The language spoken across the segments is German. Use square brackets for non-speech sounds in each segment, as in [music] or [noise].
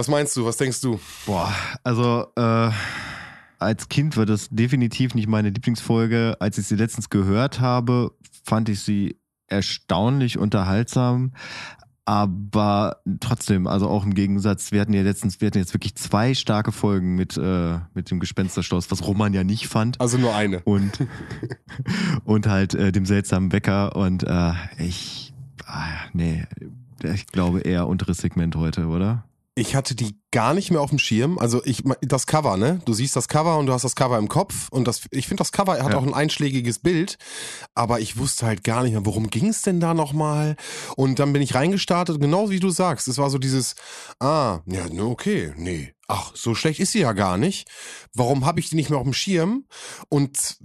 Was meinst du? Was denkst du? Boah, also äh, als Kind war das definitiv nicht meine Lieblingsfolge. Als ich sie letztens gehört habe, fand ich sie erstaunlich unterhaltsam. Aber trotzdem, also auch im Gegensatz, wir hatten ja letztens, wir hatten jetzt wirklich zwei starke Folgen mit, äh, mit dem Gespensterschloss, was Roman ja nicht fand. Also nur eine. Und, [laughs] und halt äh, dem seltsamen Wecker. Und äh, ich, ah, nee, ich glaube eher unteres Segment heute, oder? Ich hatte die gar nicht mehr auf dem Schirm. Also ich das Cover, ne? Du siehst das Cover und du hast das Cover im Kopf und das ich finde das Cover hat ja. auch ein einschlägiges Bild, aber ich wusste halt gar nicht mehr, worum ging es denn da nochmal? Und dann bin ich reingestartet, genau wie du sagst. Es war so dieses ah, ja, ne, okay, nee. Ach, so schlecht ist sie ja gar nicht. Warum habe ich die nicht mehr auf dem Schirm? Und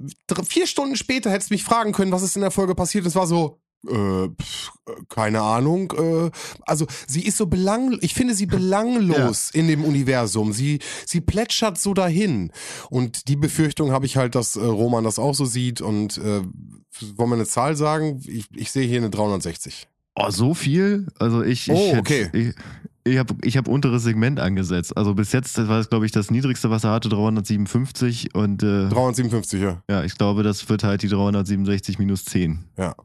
vier Stunden später hättest du mich fragen können, was ist in der Folge passiert. Es war so, äh, pf, keine Ahnung. Äh, also sie ist so belang, ich finde sie belanglos [laughs] ja. in dem Universum. Sie sie plätschert so dahin. Und die Befürchtung habe ich halt, dass äh, Roman das auch so sieht. Und äh, wollen wir eine Zahl sagen? Ich, ich sehe hier eine 360. Oh, so viel? Also ich. ich oh, okay. Hätte, ich, ich habe ich hab unteres Segment angesetzt. Also bis jetzt war es, glaube ich, das niedrigste, was er hatte, 357 und äh, 357, ja. Ja, ich glaube, das wird halt die 367 minus 10. Ja.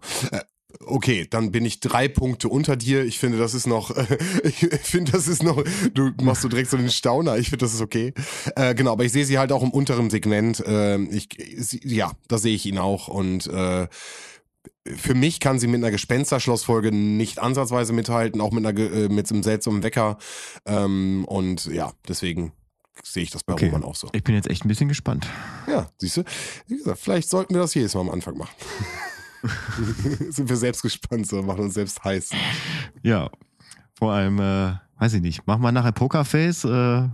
Okay, dann bin ich drei Punkte unter dir. Ich finde, das ist noch, [laughs] ich finde, das ist noch, du machst so direkt so den Stauner. Ich finde, das ist okay. Äh, genau, aber ich sehe sie halt auch im unteren Segment. Äh, ich, sie, ja, da sehe ich ihn auch und äh, für mich kann sie mit einer Gespensterschlossfolge nicht ansatzweise mithalten, auch mit einer äh, mit einem seltsamen Wecker. Ähm, und ja, deswegen sehe ich das bei okay. Roman auch so. Ich bin jetzt echt ein bisschen gespannt. Ja, siehst du. Wie gesagt, vielleicht sollten wir das jedes Mal am Anfang machen. [laughs] [laughs] sind wir selbst gespannt, so machen uns selbst heiß. Ja, vor allem, äh, weiß ich nicht, machen wir nachher Pokerface. Äh,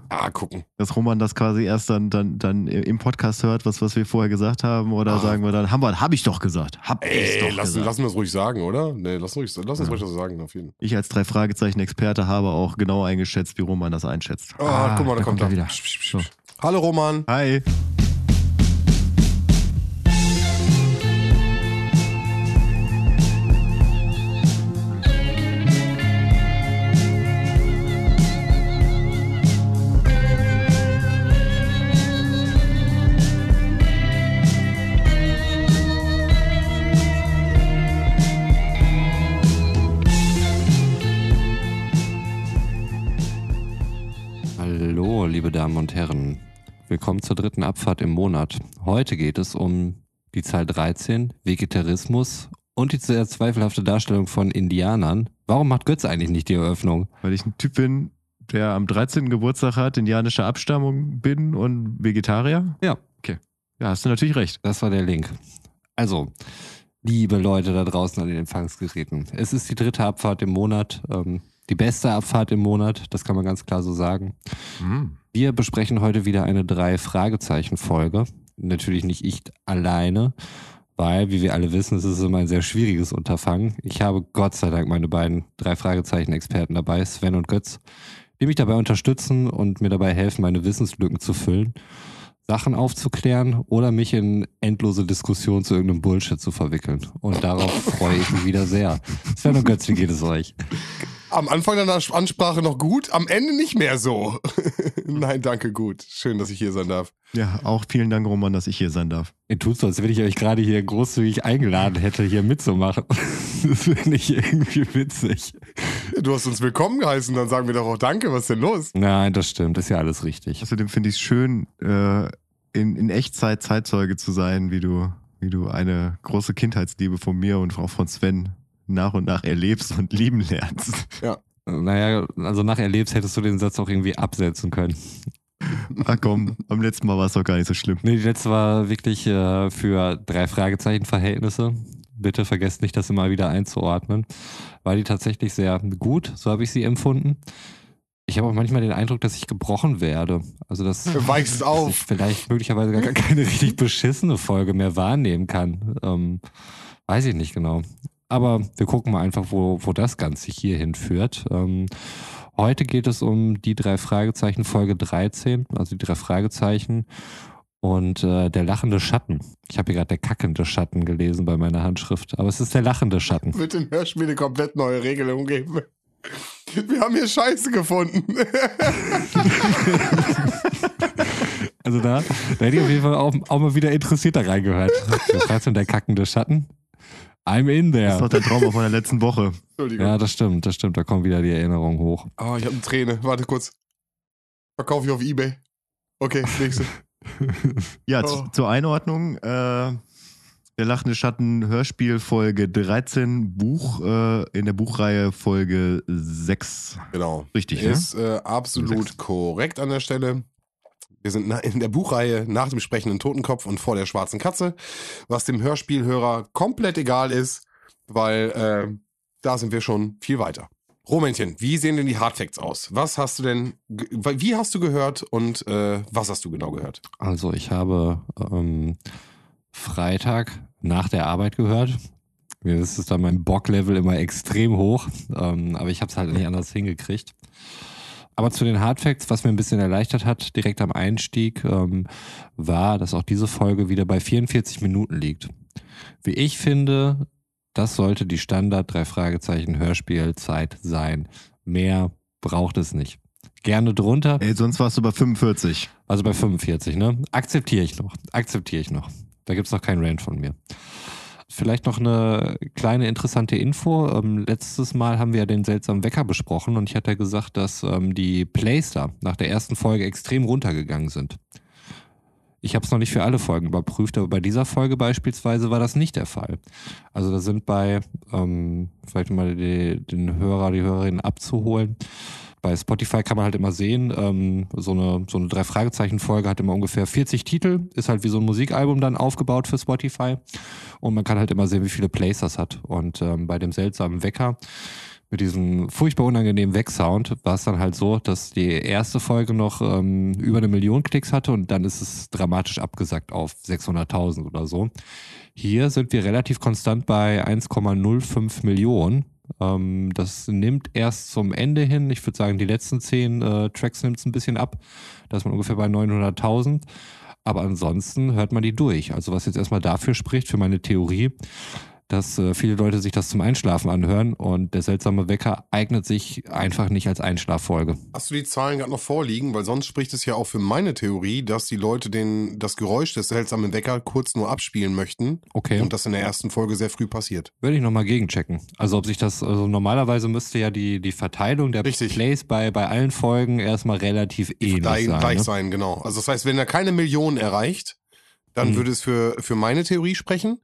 ah, gucken. Dass Roman das quasi erst dann, dann, dann im Podcast hört, was, was wir vorher gesagt haben, oder ah. sagen wir dann, haben wir, hab ich doch gesagt. Hab Ey, doch lassen, gesagt. lassen wir es ruhig sagen, oder? Nee, lass, ruhig, lass uns ja. ruhig das sagen, auf jeden Fall. Ich als drei Fragezeichen-Experte habe auch genau eingeschätzt, wie Roman das einschätzt. Oh, ah, guck mal, da, kommt, kommt er wieder. So. Hallo Roman. Hi. Zur dritten Abfahrt im Monat. Heute geht es um die Zahl 13, Vegetarismus und die sehr zweifelhafte Darstellung von Indianern. Warum macht Götz eigentlich nicht die Eröffnung? Weil ich ein Typ bin, der am 13. Geburtstag hat, indianischer Abstammung bin und Vegetarier? Ja. Okay. Ja, hast du natürlich recht. Das war der Link. Also, liebe Leute da draußen an den Empfangsgeräten. Es ist die dritte Abfahrt im Monat. Ähm, die beste Abfahrt im Monat, das kann man ganz klar so sagen. Mhm. Wir besprechen heute wieder eine Drei-Fragezeichen-Folge. Natürlich nicht ich alleine, weil, wie wir alle wissen, es ist immer ein sehr schwieriges Unterfangen. Ich habe Gott sei Dank meine beiden Drei-Fragezeichen-Experten dabei, Sven und Götz, die mich dabei unterstützen und mir dabei helfen, meine Wissenslücken zu füllen. Sachen aufzuklären oder mich in endlose Diskussionen zu irgendeinem Bullshit zu verwickeln. Und darauf freue ich mich wieder sehr. Sven und Götz, wie geht es euch? Am Anfang deiner Ansprache noch gut, am Ende nicht mehr so. [laughs] Nein, danke, gut. Schön, dass ich hier sein darf. Ja, auch vielen Dank, Roman, dass ich hier sein darf. Ihr tut so, als wenn ich euch gerade hier großzügig eingeladen hätte, hier mitzumachen. [laughs] Das finde ich irgendwie witzig. Du hast uns willkommen geheißen, dann sagen wir doch auch Danke, was ist denn los? Nein, das stimmt, das ist ja alles richtig. Außerdem finde ich es schön, äh, in, in Echtzeit Zeitzeuge zu sein, wie du, wie du eine große Kindheitsliebe von mir und auch von Sven nach und nach erlebst und lieben lernst. Ja. Naja, also nach erlebst hättest du den Satz auch irgendwie absetzen können. Ach komm, am letzten Mal war es doch gar nicht so schlimm. Nee, die letzte war wirklich äh, für drei Fragezeichen-Verhältnisse. Bitte vergesst nicht, das immer wieder einzuordnen. War die tatsächlich sehr gut, so habe ich sie empfunden. Ich habe auch manchmal den Eindruck, dass ich gebrochen werde. Also dass, Weichst auf. ich vielleicht möglicherweise gar keine richtig beschissene Folge mehr wahrnehmen kann. Ähm, weiß ich nicht genau. Aber wir gucken mal einfach, wo, wo das Ganze hier hinführt. Ähm, heute geht es um die drei Fragezeichen, Folge 13, also die drei Fragezeichen und äh, der lachende Schatten. Ich habe hier gerade der kackende Schatten gelesen bei meiner Handschrift, aber es ist der lachende Schatten. Wird in Hörspiele komplett neue Regelungen geben. Wir haben hier Scheiße gefunden. [laughs] Also da, da hätte ich auf jeden Fall auch, auch mal wieder interessiert da reingehört. [laughs] Was heißt denn der kackende Schatten? I'm in there. Das ist doch der Traum von der letzten Woche. Entschuldigung. Ja, das stimmt, das stimmt. Da kommen wieder die Erinnerungen hoch. Oh, ich habe eine Träne. Warte kurz. Verkaufe ich auf Ebay. Okay, nächste. [laughs] Ja, Oh. zu, zur Einordnung. Äh, der lachende Schatten Hörspiel Folge 13, Buch äh, in der Buchreihe Folge 6. Genau. Richtig, ne? Ist äh, absolut Sechs. korrekt an der Stelle. Wir sind in der Buchreihe nach dem sprechenden Totenkopf und vor der schwarzen Katze, was dem Hörspielhörer komplett egal ist, weil äh, da sind wir schon viel weiter. Romäntchen, wie sehen denn die Hardfacts aus? Was hast du denn, wie hast du gehört und äh, was hast du genau gehört? Also ich habe ähm, Freitag nach der Arbeit gehört. Mir ist es dann mein Bock-Level immer extrem hoch, ähm, aber ich habe es halt nicht anders hingekriegt. Aber zu den Hardfacts, was mir ein bisschen erleichtert hat, direkt am Einstieg, ähm, war, dass auch diese Folge wieder bei 44 Minuten liegt. Wie ich finde, das sollte die Standard drei Fragezeichen Hörspielzeit sein. Mehr braucht es nicht. Gerne drunter. Ey, sonst warst du bei 45. Also bei 45, ne? Akzeptiere ich noch. Akzeptiere ich noch. Da gibt's noch keinen Rant von mir. Vielleicht noch eine kleine interessante Info. Ähm, letztes Mal haben wir ja den seltsamen Wecker besprochen und ich hatte gesagt, dass ähm, die Plays da nach der ersten Folge extrem runtergegangen sind. Ich habe es noch nicht für alle Folgen überprüft, aber bei dieser Folge beispielsweise war das nicht der Fall. Also da sind bei, ähm, vielleicht mal die, den Hörer, die Hörerin abzuholen, bei Spotify kann man halt immer sehen, ähm, so eine, so eine Drei-Fragezeichen-Folge hat immer ungefähr 40 Titel, ist halt wie so ein Musikalbum dann aufgebaut für Spotify. Und man kann halt immer sehen, wie viele Plays das hat. Und ähm, bei dem seltsamen Wecker mit diesem furchtbar unangenehmen Weg-Sound war es dann halt so, dass die erste Folge noch ähm, über eine Million Klicks hatte und dann ist es dramatisch abgesackt auf 600.000 oder so. Hier sind wir relativ konstant bei 1,05 Millionen. Ähm, das nimmt erst zum Ende hin. Ich würde sagen, die letzten zehn äh, Tracks nimmt es ein bisschen ab. Da ist man ungefähr bei 900.000. Aber ansonsten hört man die durch. Also was jetzt erstmal dafür spricht, für meine Theorie, dass äh, viele Leute sich das zum Einschlafen anhören und der seltsame Wecker eignet sich einfach nicht als Einschlaffolge. Hast du die Zahlen gerade noch vorliegen? Weil sonst spricht es ja auch für meine Theorie, dass die Leute den, das Geräusch des seltsamen Wecker kurz nur abspielen möchten Okay. und das in der ersten Folge sehr früh passiert. Würde ich nochmal gegenchecken. Also ob sich das, also normalerweise müsste ja die, die Verteilung der Richtig. Plays bei, bei allen Folgen erstmal relativ ähnlich gleich sein. gleich ne? sein, genau. Also das heißt, wenn er keine Million erreicht, dann Mhm. würde es für, für meine Theorie sprechen.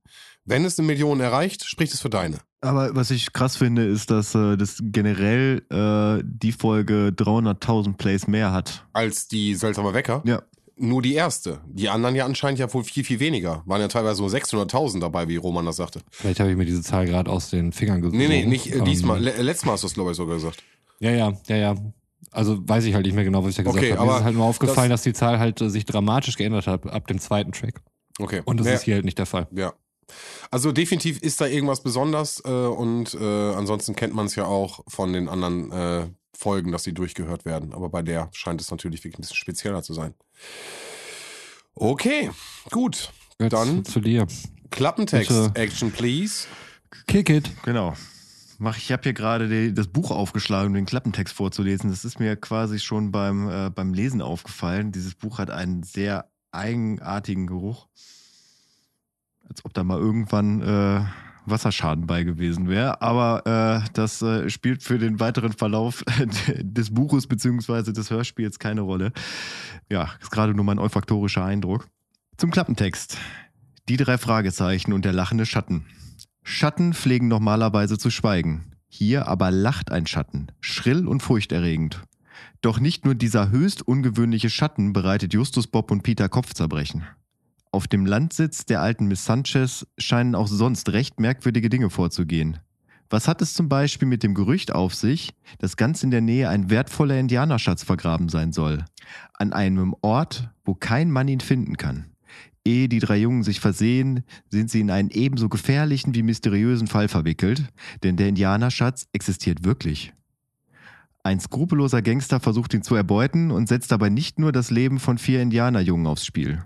Wenn es eine Million erreicht, spricht es für deine. Aber was ich krass finde, ist, dass äh, das generell äh, die Folge 300.000 Plays mehr hat. Als die seltsame Wecker. Ja. Nur die erste. Die anderen ja anscheinend ja wohl viel, viel weniger. Waren ja teilweise so 600.000 dabei, wie Roman das sagte. Vielleicht habe ich mir diese Zahl gerade aus den Fingern gesogen. Nee, nee, nicht äh, diesmal. Le letztes Mal hast du es, glaube ich, sogar gesagt. Ja, ja, ja, ja. Also weiß ich halt nicht mehr genau, was ich da gesagt Okay, habe. Mir ist halt nur aufgefallen, dass die Zahl halt äh, sich dramatisch geändert hat ab dem zweiten Track. Okay. Und das ja, ist hier halt nicht der Fall. Ja. Also definitiv ist da irgendwas besonders äh, und äh, ansonsten kennt man es ja auch von den anderen äh, Folgen, dass sie durchgehört werden. Aber bei der scheint es natürlich wirklich ein bisschen spezieller zu sein. Okay, gut. Jetzt Dann zu dir. Klappentext, Bitte. Action please. Kick it. Genau. Mach, ich habe hier gerade das Buch aufgeschlagen, um den Klappentext vorzulesen. Das ist mir quasi schon beim, äh, beim Lesen aufgefallen. Dieses Buch hat einen sehr eigenartigen Geruch. Als ob da mal irgendwann äh, Wasserschaden bei gewesen wäre. Aber äh, das äh, spielt für den weiteren Verlauf [laughs] des Buches beziehungsweise des Hörspiels keine Rolle. Ja, ist gerade nur mein olfaktorischer Eindruck. Zum Klappentext. Die drei Fragezeichen und der lachende Schatten. Schatten pflegen normalerweise zu schweigen. Hier aber lacht ein Schatten, schrill und furchterregend. Doch nicht nur dieser höchst ungewöhnliche Schatten bereitet Justus Bob und Peter Kopfzerbrechen. Auf dem Landsitz der alten Miss Sanchez scheinen auch sonst recht merkwürdige Dinge vorzugehen. Was hat es zum Beispiel mit dem Gerücht auf sich, dass ganz in der Nähe ein wertvoller Indianerschatz vergraben sein soll? An einem Ort, wo kein Mann ihn finden kann. Ehe die drei Jungen sich versehen, sind sie in einen ebenso gefährlichen wie mysteriösen Fall verwickelt, denn der Indianerschatz existiert wirklich. Ein skrupelloser Gangster versucht ihn zu erbeuten und setzt dabei nicht nur das Leben von vier Indianerjungen aufs Spiel.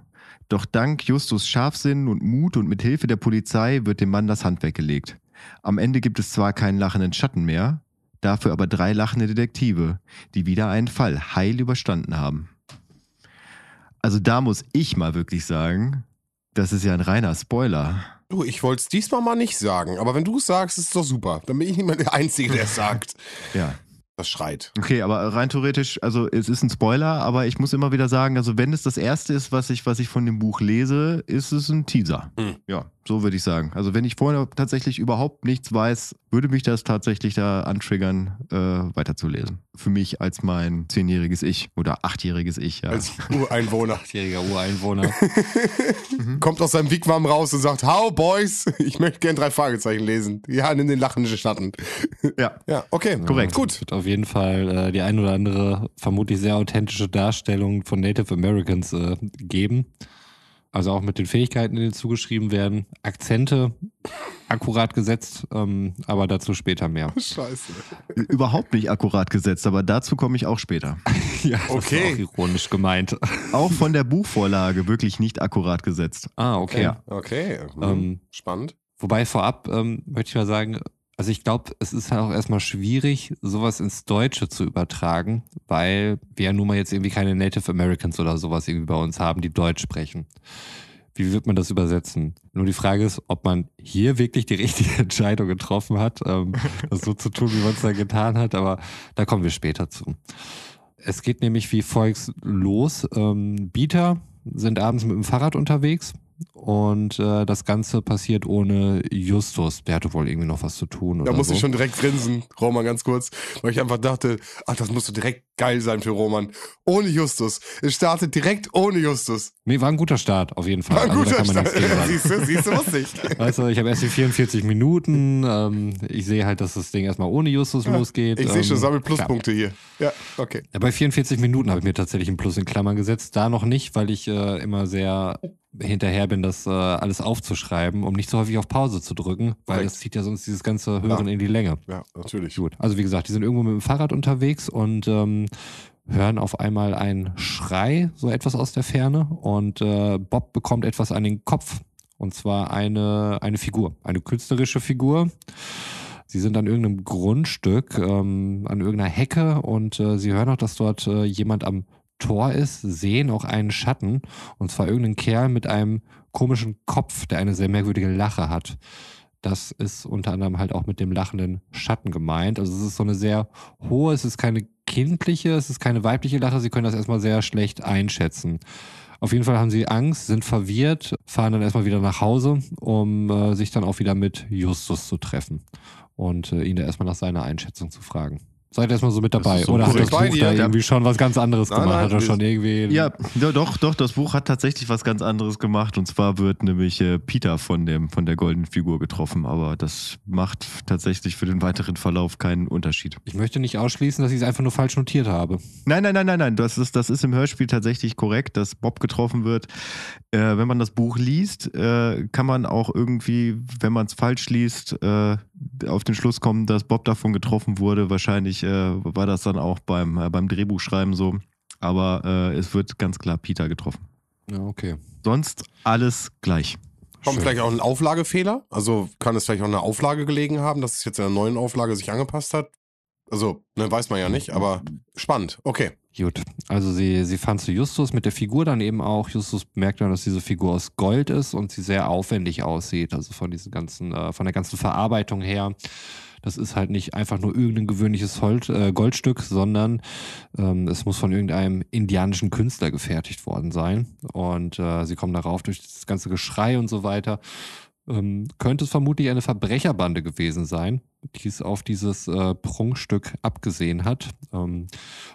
Doch dank Justus Scharfsinn und Mut und mit Hilfe der Polizei wird dem Mann das Handwerk gelegt. Am Ende gibt es zwar keinen lachenden Schatten mehr, dafür aber drei lachende Detektive, die wieder einen Fall heil überstanden haben. Also da muss ich mal wirklich sagen, das ist ja ein reiner Spoiler. Du, ich wollte es diesmal mal nicht sagen, aber wenn du es sagst, ist es doch super. Dann bin ich nicht mehr der Einzige, der es sagt. Ja. Das schreit. Okay, aber rein theoretisch, also es ist ein Spoiler, aber ich muss immer wieder sagen, also wenn es das erste ist, was ich, was ich von dem Buch lese, ist es ein Teaser. Hm. Ja, so würde ich sagen. Also wenn ich vorher tatsächlich überhaupt nichts weiß, würde mich das tatsächlich da antriggern, äh, weiterzulesen. Für mich als mein zehnjähriges Ich oder achtjähriges Ich, ja. Als Ureinwohner. Achtjähriger Ureinwohner. [laughs] Kommt aus seinem Wigwam raus und sagt, How, Boys, [laughs] ich möchte gern drei Fragezeichen lesen. Ja, nimm den lachenden Schatten. [laughs] ja. Ja, okay. Korrekt. Gut. Es wird auf jeden Fall äh, die ein oder andere vermutlich sehr authentische Darstellung von Native Americans äh, geben. Also auch mit den Fähigkeiten, die zugeschrieben werden. Akzente akkurat gesetzt, ähm, aber dazu später mehr. [laughs] Scheiße. Überhaupt nicht akkurat gesetzt, aber dazu komme ich auch später. [laughs] ja, das Okay. ist auch ironisch gemeint. [laughs] Auch von der Buchvorlage wirklich nicht akkurat gesetzt. Ah, okay. Ja. Okay. Hm. Ähm, Spannend. Wobei vorab ähm, möchte ich mal sagen, also ich glaube, es ist halt auch erstmal schwierig, sowas ins Deutsche zu übertragen, weil wir ja nun mal jetzt irgendwie keine Native Americans oder sowas irgendwie bei uns haben, die Deutsch sprechen. Wie wird man das übersetzen? Nur die Frage ist, ob man hier wirklich die [laughs] richtige Entscheidung getroffen hat, ähm, das so zu tun, wie man es da getan hat, aber da kommen wir später zu. Es geht nämlich wie folgt los. Ähm, Bieter sind abends mit dem Fahrrad unterwegs und äh, das Ganze passiert ohne Justus. Der hatte wohl irgendwie noch was zu tun. Da oder muss so. ich schon direkt grinsen, Roman, ganz kurz, weil ich einfach dachte, ach, das musste direkt geil sein für Roman. Ohne Justus. Es startet direkt ohne Justus. Nee, war ein guter Start, auf jeden Fall. War ein Also, guter Start. Siehst du, siehst du, wusste ich. [laughs] Weißt du, ich habe erst die 44 Minuten. Ähm, ich sehe halt, dass das Ding erstmal ohne Justus losgeht. Ich sehe schon, ähm, sammelt Pluspunkte hier. Ja, okay. Ja, bei 44 Minuten habe ich mir tatsächlich ein Plus in Klammern gesetzt. Da noch nicht, weil ich äh, immer sehr hinterher bin, das äh, alles aufzuschreiben, um nicht so häufig auf Pause zu drücken, weil Korrekt. das zieht ja sonst dieses ganze Hören in die Länge. Ja, natürlich. Gut, also wie gesagt, die sind irgendwo mit dem Fahrrad unterwegs und ähm, hören auf einmal einen Schrei, so etwas aus der Ferne und äh, Bob bekommt etwas an den Kopf und zwar eine, eine Figur, eine künstlerische Figur. Sie sind an irgendeinem Grundstück, ähm, an irgendeiner Hecke und äh, sie hören auch, dass dort äh, jemand am Tor ist, sehen auch einen Schatten und zwar irgendeinen Kerl mit einem komischen Kopf, der eine sehr merkwürdige Lache hat. Das ist unter anderem halt auch mit dem lachenden Schatten gemeint. Also es ist so eine sehr hohe, es ist keine kindliche, es ist keine weibliche Lache. Sie können das erstmal sehr schlecht einschätzen. Auf jeden Fall haben sie Angst, sind verwirrt, fahren dann erstmal wieder nach Hause, um äh, sich dann auch wieder mit Justus zu treffen und äh, ihn da erstmal nach seiner Einschätzung zu fragen. Seid erstmal so mit dabei? so Oder hat das. Buch da dir. irgendwie schon was ganz anderes Nein, gemacht? nein, hat er schon irgendwie. Ja, ja, doch, doch, das Buch hat tatsächlich was ganz anderes gemacht. Und zwar wird nämlich äh, Peter von, dem, von der goldenen Figur getroffen. Aber das macht tatsächlich für den weiteren Verlauf keinen Unterschied. Ich möchte nicht ausschließen, dass ich es einfach nur falsch notiert habe. Nein, nein, nein, nein, nein. Das ist, das ist im Hörspiel tatsächlich korrekt, dass Bob getroffen wird. Äh, wenn man das Buch liest, äh, kann man auch irgendwie, wenn man es falsch liest, äh, auf den Schluss kommen, dass Bob davon getroffen wurde. Wahrscheinlich war das dann auch beim, äh, beim Drehbuchschreiben so. Aber äh, es wird ganz klar Peter getroffen. Ja, okay. Sonst alles gleich. Kommt vielleicht auch ein Auflagefehler? Also kann es vielleicht auch eine Auflage gelegen haben, dass es jetzt in der neuen Auflage sich angepasst hat? Also, ne, weiß man ja nicht, aber spannend. Okay. Gut, also sie, sie fahren zu Justus mit der Figur dann eben auch. Justus merkt dann, dass diese Figur aus Gold ist und sie sehr aufwendig aussieht. Also von diesen ganzen, äh, von der ganzen Verarbeitung her. Das ist halt nicht einfach nur irgendein gewöhnliches Holt, äh, Goldstück, sondern ähm, es muss von irgendeinem indianischen Künstler gefertigt worden sein. Und äh, sie kommen darauf durch das ganze Geschrei und so weiter. Ähm, könnte es vermutlich eine Verbrecherbande gewesen sein, die es auf dieses äh, Prunkstück abgesehen hat. Ähm,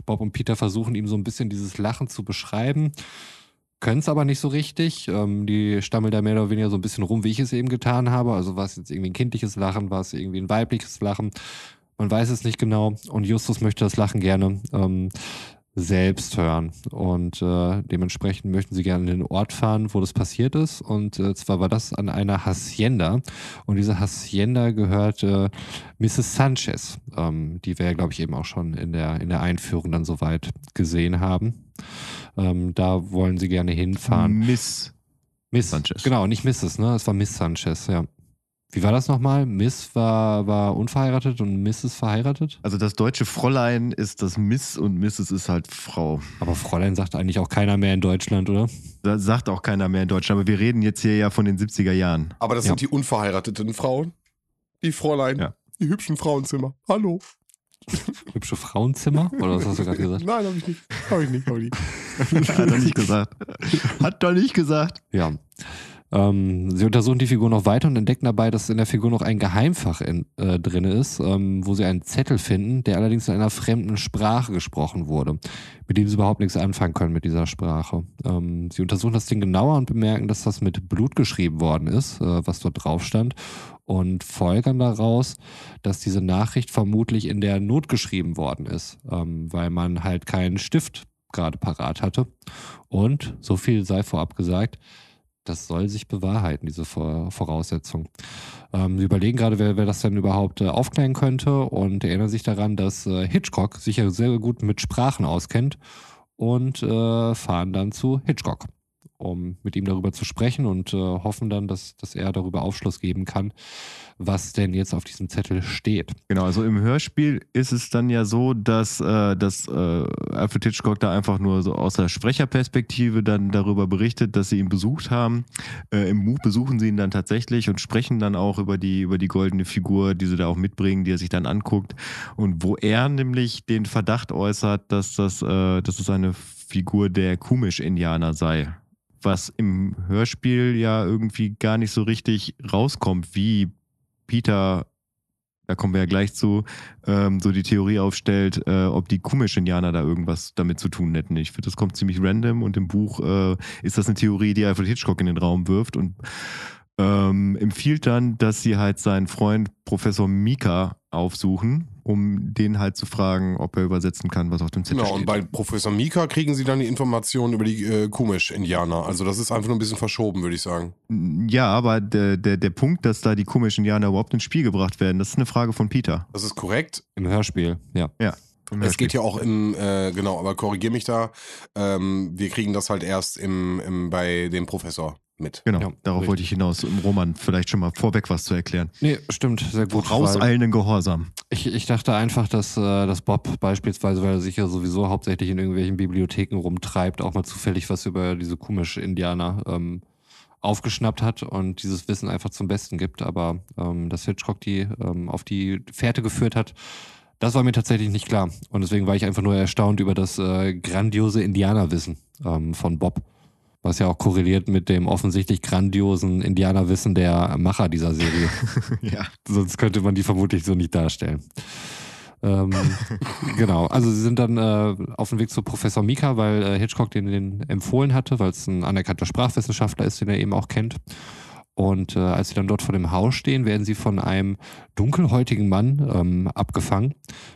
Bob und Peter versuchen ihm so ein bisschen dieses Lachen zu beschreiben, können es aber nicht so richtig. Ähm, die stammeln da mehr oder weniger so ein bisschen rum, wie ich es eben getan habe. Also war es jetzt irgendwie ein kindliches Lachen, war es irgendwie ein weibliches Lachen. Man weiß es nicht genau. Und Justus möchte das Lachen gerne ähm, selbst hören. Und äh, dementsprechend möchten sie gerne in den Ort fahren, wo das passiert ist. Und äh, zwar war das an einer Hacienda. Und diese Hacienda gehört äh, Mrs. Sanchez, ähm, die wir ja, glaube ich, eben auch schon in der, in der Einführung dann soweit gesehen haben. Ähm, da wollen sie gerne hinfahren. Miss. Miss Sanchez. Genau, nicht Mrs., ne? Es war Miss Sanchez, ja. Wie war das nochmal? Miss war, war unverheiratet und Miss ist verheiratet? Also das deutsche Fräulein ist das Miss und Mrs. ist halt Frau. Aber Fräulein sagt eigentlich auch keiner mehr in Deutschland, oder? Das sagt auch keiner mehr in Deutschland, aber wir reden jetzt hier ja von den 70er Jahren. Aber das Ja. sind die unverheirateten Frauen. Die Fräulein. Ja. Die hübschen Frauenzimmer. Hallo. [laughs] Hübsche Frauenzimmer? Oder was hast du gerade gesagt? Nein, hab ich nicht. Hab ich nicht, hab ich nicht. [laughs] Hat er nicht gesagt. Hat er nicht gesagt. Ja. Ähm, sie untersuchen die Figur noch weiter und entdecken dabei, dass in der Figur noch ein Geheimfach in, äh, drin ist, ähm, wo sie einen Zettel finden, der allerdings in einer fremden Sprache gesprochen wurde, mit dem sie überhaupt nichts anfangen können mit dieser Sprache. Ähm, sie untersuchen das Ding genauer und bemerken, dass das mit Blut geschrieben worden ist, äh, was dort drauf stand, und folgern daraus, dass diese Nachricht vermutlich in der Not geschrieben worden ist, ähm, weil man halt keinen Stift gerade parat hatte. Und, so viel sei vorab gesagt, das soll sich bewahrheiten, diese Vor Voraussetzung. Ähm, sie überlegen gerade, wer, wer das denn überhaupt äh, aufklären könnte und erinnern sich daran, dass äh, Hitchcock sich ja sehr gut mit Sprachen auskennt und äh, fahren dann zu Hitchcock, um mit ihm darüber zu sprechen und äh, hoffen dann, dass, dass er darüber Aufschluss geben kann, was denn jetzt auf diesem Zettel steht. Genau, also im Hörspiel ist es dann ja so, dass, äh, dass äh, Alfred Hitchcock da einfach nur so aus der Sprecherperspektive dann darüber berichtet, dass sie ihn besucht haben. Äh, Im Buch besuchen sie ihn dann tatsächlich und sprechen dann auch über die, über die goldene Figur, die sie da auch mitbringen, die er sich dann anguckt. Und wo er nämlich den Verdacht äußert, dass das, äh, dass es eine Figur der Kumisch-Indianer sei. Was im Hörspiel ja irgendwie gar nicht so richtig rauskommt, wie Peter, da kommen wir ja gleich zu, ähm, so die Theorie aufstellt, äh, ob die Kumisch-Indianer da irgendwas damit zu tun hätten. Ich finde, das kommt ziemlich random und im Buch äh, ist das eine Theorie, die Alfred Hitchcock in den Raum wirft und ähm, empfiehlt dann, dass sie halt seinen Freund Professor Mika aufsuchen, um den halt zu fragen, ob er übersetzen kann, was auf dem Zettel Genau, steht. und bei Professor Mika kriegen sie dann die Informationen über die äh, Kumisch-Indianer. Also das ist einfach nur ein bisschen verschoben, würde ich sagen. ja, aber der, der, der Punkt, dass da die Kumisch-Indianer überhaupt ins Spiel gebracht werden, das ist eine Frage von Peter. Das ist korrekt. Im Hörspiel, ja. Es geht ja auch im, äh, genau, aber korrigier mich da. Ähm, wir kriegen das halt erst im, im, bei dem Professor mit. Genau, Ja, darauf richtig. wollte ich hinaus, um Roman vielleicht schon mal vorweg was zu erklären. Nee, stimmt, sehr gut. Vorauseilenden Gehorsam. Ich, ich dachte einfach, dass, äh, dass Bob beispielsweise, weil er sich ja sowieso hauptsächlich in irgendwelchen Bibliotheken rumtreibt, auch mal zufällig was über diese Kumisch-Indianer ähm, aufgeschnappt hat und dieses Wissen einfach zum Besten gibt. Aber ähm, dass Hitchcock die ähm, auf die Fährte geführt hat, das war mir tatsächlich nicht klar. Und deswegen war ich einfach nur erstaunt über das äh, grandiose Indianerwissen ähm, von Bob. Was ja auch korreliert mit dem offensichtlich grandiosen Indianerwissen der Macher dieser Serie. [laughs] ja. Sonst könnte man die vermutlich so nicht darstellen. Ähm, [laughs] genau, also sie sind dann äh, auf dem Weg zu Professor Mika, weil äh, Hitchcock den, den empfohlen hatte, weil es ein anerkannter Sprachwissenschaftler ist, den er eben auch kennt. Und äh, als sie dann dort vor dem Haus stehen, werden sie von einem dunkelhäutigen Mann ähm, abgefangen,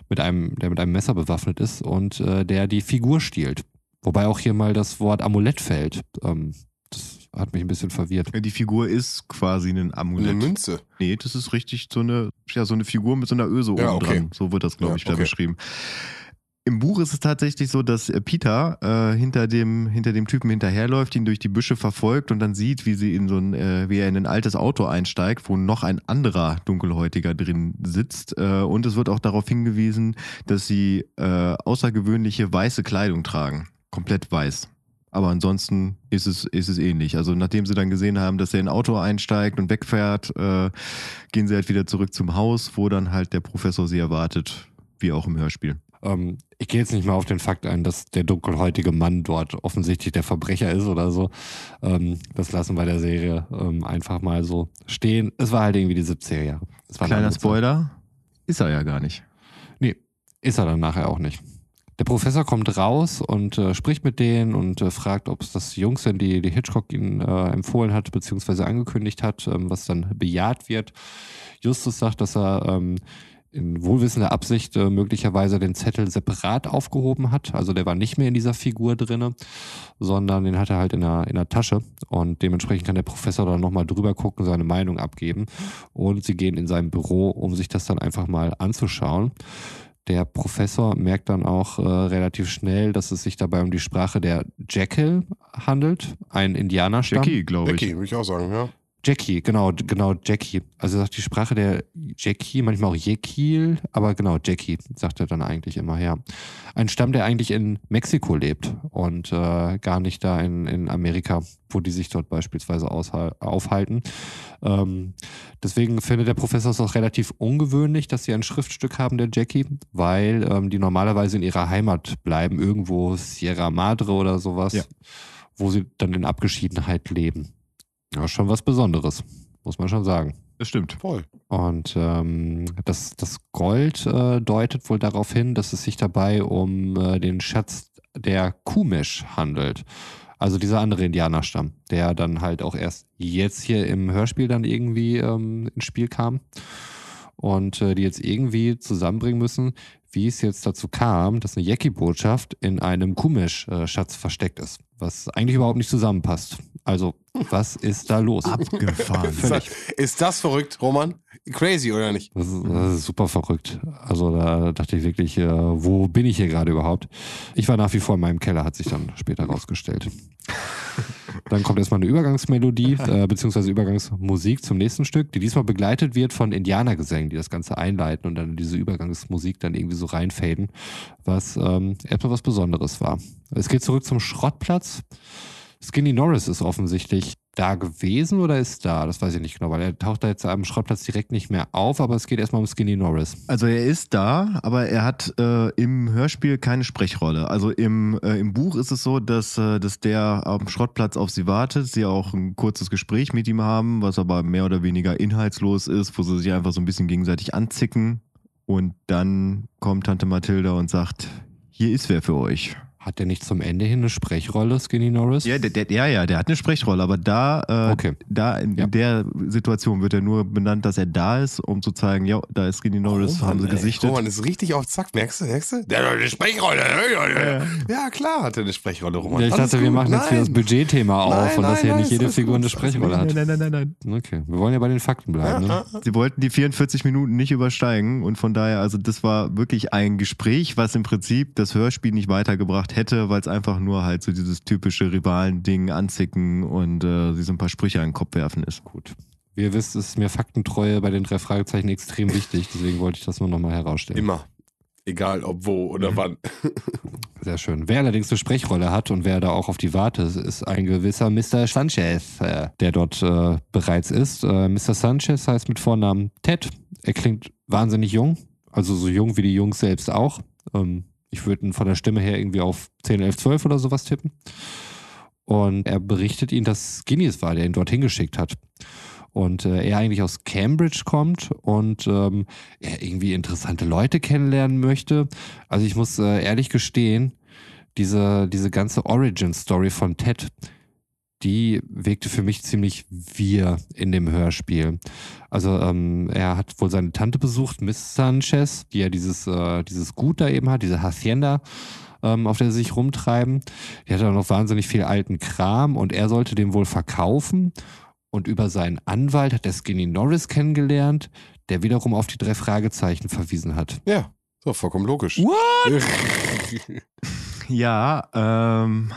mit einem, der mit einem Messer bewaffnet ist und äh, der die Figur stiehlt. Wobei auch hier mal das Wort Amulett fällt. Ähm, das hat mich ein bisschen verwirrt. Die Figur ist quasi ein Amulett. Eine Münze. Nee, das ist richtig so eine, ja, so eine Figur mit so einer Öse Ja, oben okay. dran. So wird das, glaube Ja, ich, da okay. beschrieben. Im Buch ist es tatsächlich so, dass äh, Peter äh, hinter, dem, hinter dem Typen hinterherläuft, ihn durch die Büsche verfolgt und dann sieht, wie sie in so ein, äh, wie er in ein altes Auto einsteigt, wo noch ein anderer Dunkelhäutiger drin sitzt. Äh, und es wird auch darauf hingewiesen, dass sie äh, außergewöhnliche weiße Kleidung tragen. Komplett weiß. Aber ansonsten ist es, ist es ähnlich. Also nachdem sie dann gesehen haben, dass er in ein Auto einsteigt und wegfährt, äh, gehen sie halt wieder zurück zum Haus, wo dann halt der Professor sie erwartet, wie auch im Hörspiel. Ähm, ich gehe jetzt nicht mal auf den Fakt ein, dass der dunkelhäutige Mann dort offensichtlich der Verbrecher ist oder so. Ähm, das lassen wir der Serie ähm, einfach mal so stehen. Es war halt irgendwie die 70er Jahre. Kleiner. Spoiler, ist er ja gar nicht. Nee, ist er dann nachher auch nicht. Der Professor kommt raus und äh, spricht mit denen und äh, fragt, ob es das Jungs sind, die, die Hitchcock ihnen äh, empfohlen hat, beziehungsweise angekündigt hat, ähm, was dann bejaht wird. Justus sagt, dass er ähm, in wohlwissender Absicht äh, möglicherweise den Zettel separat aufgehoben hat. Also der war nicht mehr in dieser Figur drinne, sondern den hat er halt in der, in der Tasche. Und dementsprechend kann der Professor dann nochmal drüber gucken, seine Meinung abgeben. Und sie gehen in sein Büro, um sich das dann einfach mal anzuschauen. Der Professor merkt dann auch äh, relativ schnell, dass es sich dabei um die Sprache der Jekyll handelt, ein Indianerstamm. Jackie, glaube ich. Becky, würde ich auch sagen, ja. Jackie, genau, genau, Jackie. Also sagt die Sprache der Jackie, manchmal auch Jekyll, aber genau, Jackie, sagt er dann eigentlich immer, ja. Ein Stamm, der eigentlich in Mexiko lebt und äh, gar nicht da in, in Amerika, wo die sich dort beispielsweise aufhalten. Ähm, deswegen findet der Professor es auch relativ ungewöhnlich, dass sie ein Schriftstück haben, der Jackie, weil ähm, die normalerweise in ihrer Heimat bleiben, irgendwo Sierra Madre oder sowas, ja. wo sie dann in Abgeschiedenheit leben. Ja, schon was Besonderes, muss man schon sagen. Das stimmt. Voll. Und ähm, das, das Gold äh, deutet wohl darauf hin, dass es sich dabei um äh, den Schatz der Kumisch handelt. Also dieser andere Indianerstamm, der dann halt auch erst jetzt hier im Hörspiel dann irgendwie ähm, ins Spiel kam. Und äh, die jetzt irgendwie zusammenbringen müssen, wie es jetzt dazu kam, dass eine Yeki-Botschaft in einem Kumisch-Schatz versteckt ist. Was eigentlich überhaupt nicht zusammenpasst. Also, was ist da los? Abgefahren. Völlig. Ist das verrückt, Roman? Crazy, oder nicht? Das ist, das ist super verrückt. Also, da dachte ich wirklich, äh, wo bin ich hier gerade überhaupt? Ich war nach wie vor in meinem Keller, hat sich dann später rausgestellt. Dann kommt erstmal eine Übergangsmelodie, [laughs] äh, beziehungsweise Übergangsmusik zum nächsten Stück, die diesmal begleitet wird von Indianergesängen, die das Ganze einleiten und dann diese Übergangsmusik dann irgendwie so reinfaden, was ähm, etwas was Besonderes war. Es geht zurück zum Schrottplatz. Skinny Norris ist offensichtlich da gewesen oder ist da? Das weiß ich nicht genau, weil er taucht da jetzt am Schrottplatz direkt nicht mehr auf, aber es geht erstmal um Skinny Norris. Also er ist da, aber er hat äh, im Hörspiel keine Sprechrolle. Also im, äh, im Buch ist es so, dass, äh, dass der am Schrottplatz auf sie wartet, sie auch ein kurzes Gespräch mit ihm haben, was aber mehr oder weniger inhaltslos ist, wo sie sich einfach so ein bisschen gegenseitig anzicken. Und dann kommt Tante Mathilda und sagt, hier ist wer für euch. Hat der nicht zum Ende hin eine Sprechrolle, Skinny Norris? Ja, der, der, ja, ja, der hat eine Sprechrolle, aber da, äh, okay. da in, ja. der Situation wird er nur benannt, dass er da ist, um zu zeigen, ja, da ist Skinny Norris, oh, haben sie ey. gesichtet. Roman ist richtig auf Zack, merkst du, merkst du? Der hat eine Sprechrolle. Ja. ja, klar hat er eine Sprechrolle, Roman. Ja, ich dachte, wir machen jetzt hier das Budgetthema auf nein, und dass hier nicht jede Figur eine Sprechrolle hat. Nein, nein, nein, nein, nein. Okay, wir wollen ja bei den Fakten bleiben. Ne? Sie wollten die 44 Minuten nicht übersteigen und von daher, also das war wirklich ein Gespräch, was im Prinzip das Hörspiel nicht weitergebracht hätte, weil es einfach nur halt so dieses typische Rivalen-Ding anzicken und äh, sie so ein paar Sprüche an den Kopf werfen ist. Gut. Wie ihr wisst, ist mir Faktentreue bei den drei Fragezeichen extrem wichtig, deswegen wollte ich das nur nochmal herausstellen. Immer. Egal ob wo oder mhm. wann. [laughs] [laughs] Sehr schön. Wer allerdings eine Sprechrolle hat und wer da auch auf die Warte ist, ist ein gewisser Mr. Sanchez, äh, der dort äh, bereits ist. Äh, Mr. Sanchez heißt mit Vornamen Ted. Er klingt wahnsinnig jung, also so jung wie die Jungs selbst auch. Ähm, ich würde ihn von der Stimme her irgendwie auf 10, 11, 12 oder sowas tippen. Und er berichtet ihnen, dass Guinness war, der ihn dorthin geschickt hat. Und äh, er eigentlich aus Cambridge kommt und ähm, er irgendwie interessante Leute kennenlernen möchte. Also ich muss äh, ehrlich gestehen, diese, diese ganze Origin-Story von Ted, die wirkte für mich ziemlich wir in dem Hörspiel. Also ähm, er hat wohl seine Tante besucht, Miss Sanchez, die ja dieses, äh, dieses Gut da eben hat, diese Hacienda, ähm, auf der sie sich rumtreiben. Die hat auch noch wahnsinnig viel alten Kram und er sollte den wohl verkaufen. Und über seinen Anwalt hat er Skinny Norris kennengelernt, der wiederum auf die drei Fragezeichen verwiesen hat. Ja, so vollkommen logisch. What? [laughs] ja, ähm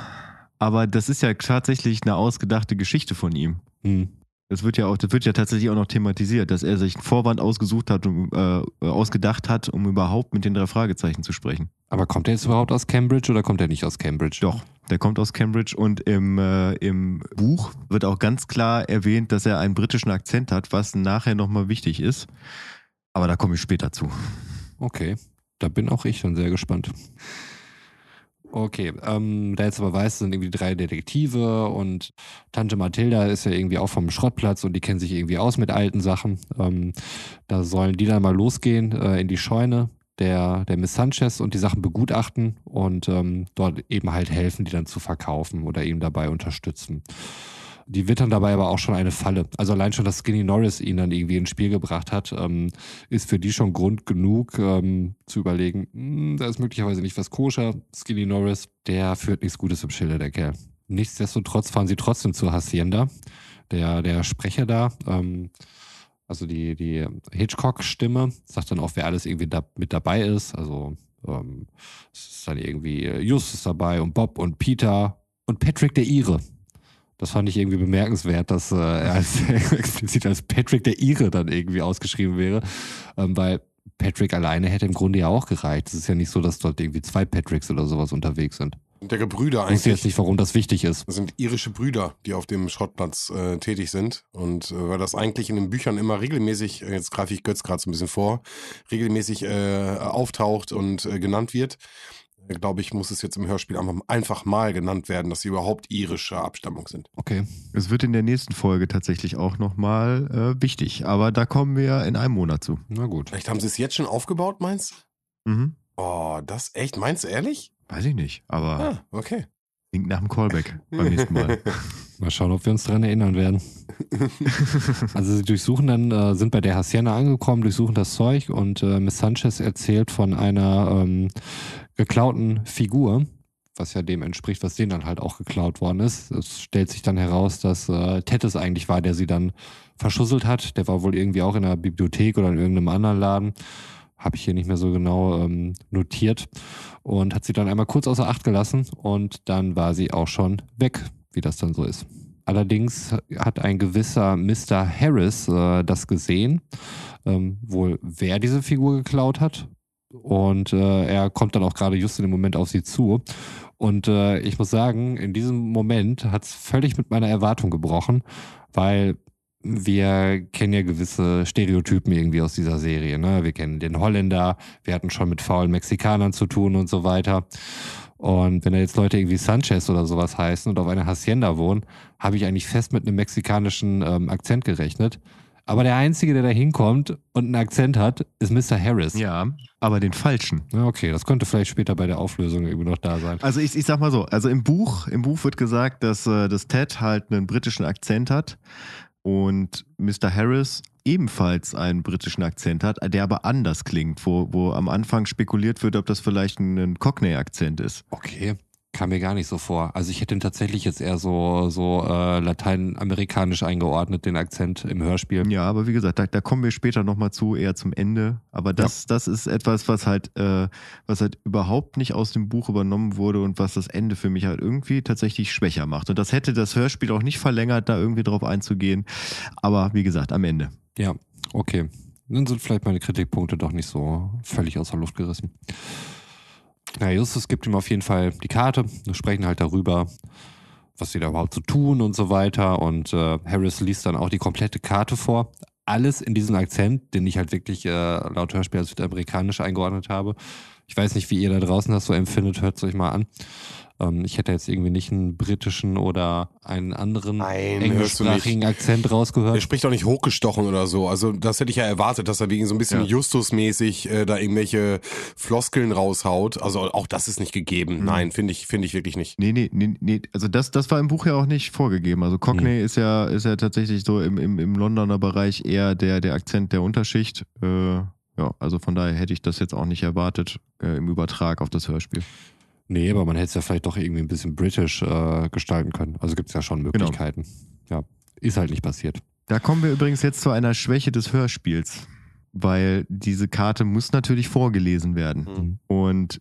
aber das ist ja tatsächlich eine ausgedachte Geschichte von ihm. Hm. Das wird ja auch, das wird ja tatsächlich auch noch thematisiert, dass er sich einen Vorwand ausgesucht hat, um, äh, ausgedacht hat, um überhaupt mit den drei Fragezeichen zu sprechen. Aber kommt er jetzt überhaupt aus Cambridge oder kommt er nicht aus Cambridge? Doch, der kommt aus Cambridge und im, äh, im Buch wird auch ganz klar erwähnt, dass er einen britischen Akzent hat, was nachher nochmal wichtig ist. Aber da komme ich später zu. Okay, da bin auch ich schon sehr gespannt. Okay, ähm, da jetzt aber weiß, es sind irgendwie drei Detektive und Tante Mathilda ist ja irgendwie auch vom Schrottplatz und die kennen sich irgendwie aus mit alten Sachen. Ähm, da sollen die dann mal losgehen äh, in die Scheune der, der Miss Sanchez und die Sachen begutachten und ähm, dort eben halt helfen, die dann zu verkaufen oder ihm dabei unterstützen. Die wittern dabei aber auch schon eine Falle. Also allein schon, dass Skinny Norris ihn dann irgendwie ins Spiel gebracht hat, ähm, ist für die schon Grund genug ähm, zu überlegen, hm, da ist möglicherweise nicht was koscher. Skinny Norris, der führt nichts Gutes im Schilde, der Kerl. Nichtsdestotrotz fahren sie trotzdem zur Hacienda. Der, der Sprecher da, ähm, also die, die Hitchcock-Stimme, sagt dann auch, wer alles irgendwie da mit dabei ist. Also ähm, es ist dann irgendwie Justus dabei und Bob und Peter und Patrick der Ire. Das fand ich irgendwie bemerkenswert, dass äh, er als, [laughs] explizit als Patrick der Ire dann irgendwie ausgeschrieben wäre, ähm, weil Patrick alleine hätte im Grunde ja auch gereicht. Es ist ja nicht so, dass dort irgendwie zwei Patricks oder sowas unterwegs sind. Der Brüder eigentlich. Ich weiß jetzt nicht, warum das wichtig ist. Das sind irische Brüder, die auf dem Schrottplatz äh, tätig sind. Und äh, weil das eigentlich in den Büchern immer regelmäßig, äh, jetzt greife ich Götz gerade so ein bisschen vor, regelmäßig äh, auftaucht und äh, genannt wird, glaube ich, muss es jetzt im Hörspiel einfach mal genannt werden, dass sie überhaupt irischer Abstammung sind. Okay. Es wird in der nächsten Folge tatsächlich auch nochmal äh, wichtig, aber da kommen wir in einem Monat zu. Na gut. Vielleicht haben sie es jetzt schon aufgebaut, meinst du? Mhm. Oh, das echt? Meinst du ehrlich? Weiß ich nicht, aber. Ah, okay. Klingt nach dem Callback beim [laughs] nächsten Mal. Mal schauen, ob wir uns daran erinnern werden. also sie durchsuchen dann, äh, sind bei der Hacienda angekommen, durchsuchen das Zeug und äh, Miss Sanchez erzählt von einer ähm, geklauten Figur, was ja dem entspricht, was denen dann halt auch geklaut worden ist. Es stellt sich dann heraus, dass äh, Ted es eigentlich war, der sie dann verschusselt hat. Der war wohl irgendwie auch in einer Bibliothek oder in irgendeinem anderen Laden habe ich hier nicht mehr so genau ähm, notiert und hat sie dann einmal kurz außer Acht gelassen und dann war sie auch schon weg, wie das dann so ist. Allerdings hat ein gewisser Mr. Harris äh, das gesehen, ähm, wohl wer diese Figur geklaut hat. Und äh, er kommt dann auch gerade just in dem Moment auf sie zu. Und äh, ich muss sagen, in diesem Moment hat es völlig mit meiner Erwartung gebrochen, weil wir kennen ja gewisse Stereotypen irgendwie aus dieser Serie. Ne? Wir kennen den Holländer, wir hatten schon mit faulen Mexikanern zu tun und so weiter. Und wenn da jetzt Leute irgendwie Sanchez oder sowas heißen und auf einer Hacienda wohnen, habe ich eigentlich fest mit einem mexikanischen ähm, Akzent gerechnet. Aber der Einzige, der da hinkommt und einen Akzent hat, ist Mr. Harris. Ja, aber den falschen. Ja, okay, das könnte vielleicht später bei der Auflösung irgendwie noch da sein. Also ich, ich sag mal so, also im Buch, im Buch wird gesagt, dass, äh, dass Ted halt einen britischen Akzent hat und Mr. Harris ebenfalls einen britischen Akzent hat, der aber anders klingt, wo, wo am Anfang spekuliert wird, ob das vielleicht ein Cockney-Akzent ist. Okay kam mir gar nicht so vor. Also ich hätte ihn tatsächlich jetzt eher so, so äh, lateinamerikanisch eingeordnet, den Akzent im Hörspiel. Ja, aber wie gesagt, da, da kommen wir später nochmal zu, eher zum Ende. Aber das, ja. das ist etwas, was halt, äh, was halt überhaupt nicht aus dem Buch übernommen wurde und was das Ende für mich halt irgendwie tatsächlich schwächer macht. Und das hätte das Hörspiel auch nicht verlängert, da irgendwie drauf einzugehen. Aber wie gesagt, am Ende. Ja, okay. Dann sind vielleicht meine Kritikpunkte doch nicht so völlig außer Luft gerissen. Ja, Justus gibt ihm auf jeden Fall die Karte. Wir sprechen halt darüber, was sie da überhaupt zu so tun und so weiter. Und äh, Harris liest dann auch die komplette Karte vor. Alles in diesem Akzent, den ich halt wirklich äh, laut Hörspiel als südamerikanisch eingeordnet habe. Ich weiß nicht, wie ihr da draußen das so empfindet, hört es euch mal an. Ähm, ich hätte jetzt irgendwie nicht einen britischen oder einen anderen Nein, englischsprachigen Akzent rausgehört. Er spricht auch nicht hochgestochen oder so. Also das hätte ich ja erwartet, dass er wegen so ein bisschen ja. Justus-mäßig äh, da irgendwelche Floskeln raushaut. Also auch das ist nicht gegeben. Mhm. Nein, finde ich, finde ich wirklich nicht. Nee, nee, nee, nee. Also das, das war im Buch ja auch nicht vorgegeben. Also Cockney mhm. ist ja, ist ja tatsächlich so im, im, im Londoner Bereich eher der, der Akzent der Unterschicht. Äh, ja, also von daher hätte ich das jetzt auch nicht erwartet äh, im Übertrag auf das Hörspiel. Nee, aber man hätte es ja vielleicht doch irgendwie ein bisschen british äh, gestalten können. Also gibt es ja schon genau. Möglichkeiten. Genau. Ja, ist halt nicht passiert. Da kommen wir übrigens jetzt zu einer Schwäche des Hörspiels, weil diese Karte muss natürlich vorgelesen werden. Mhm. Und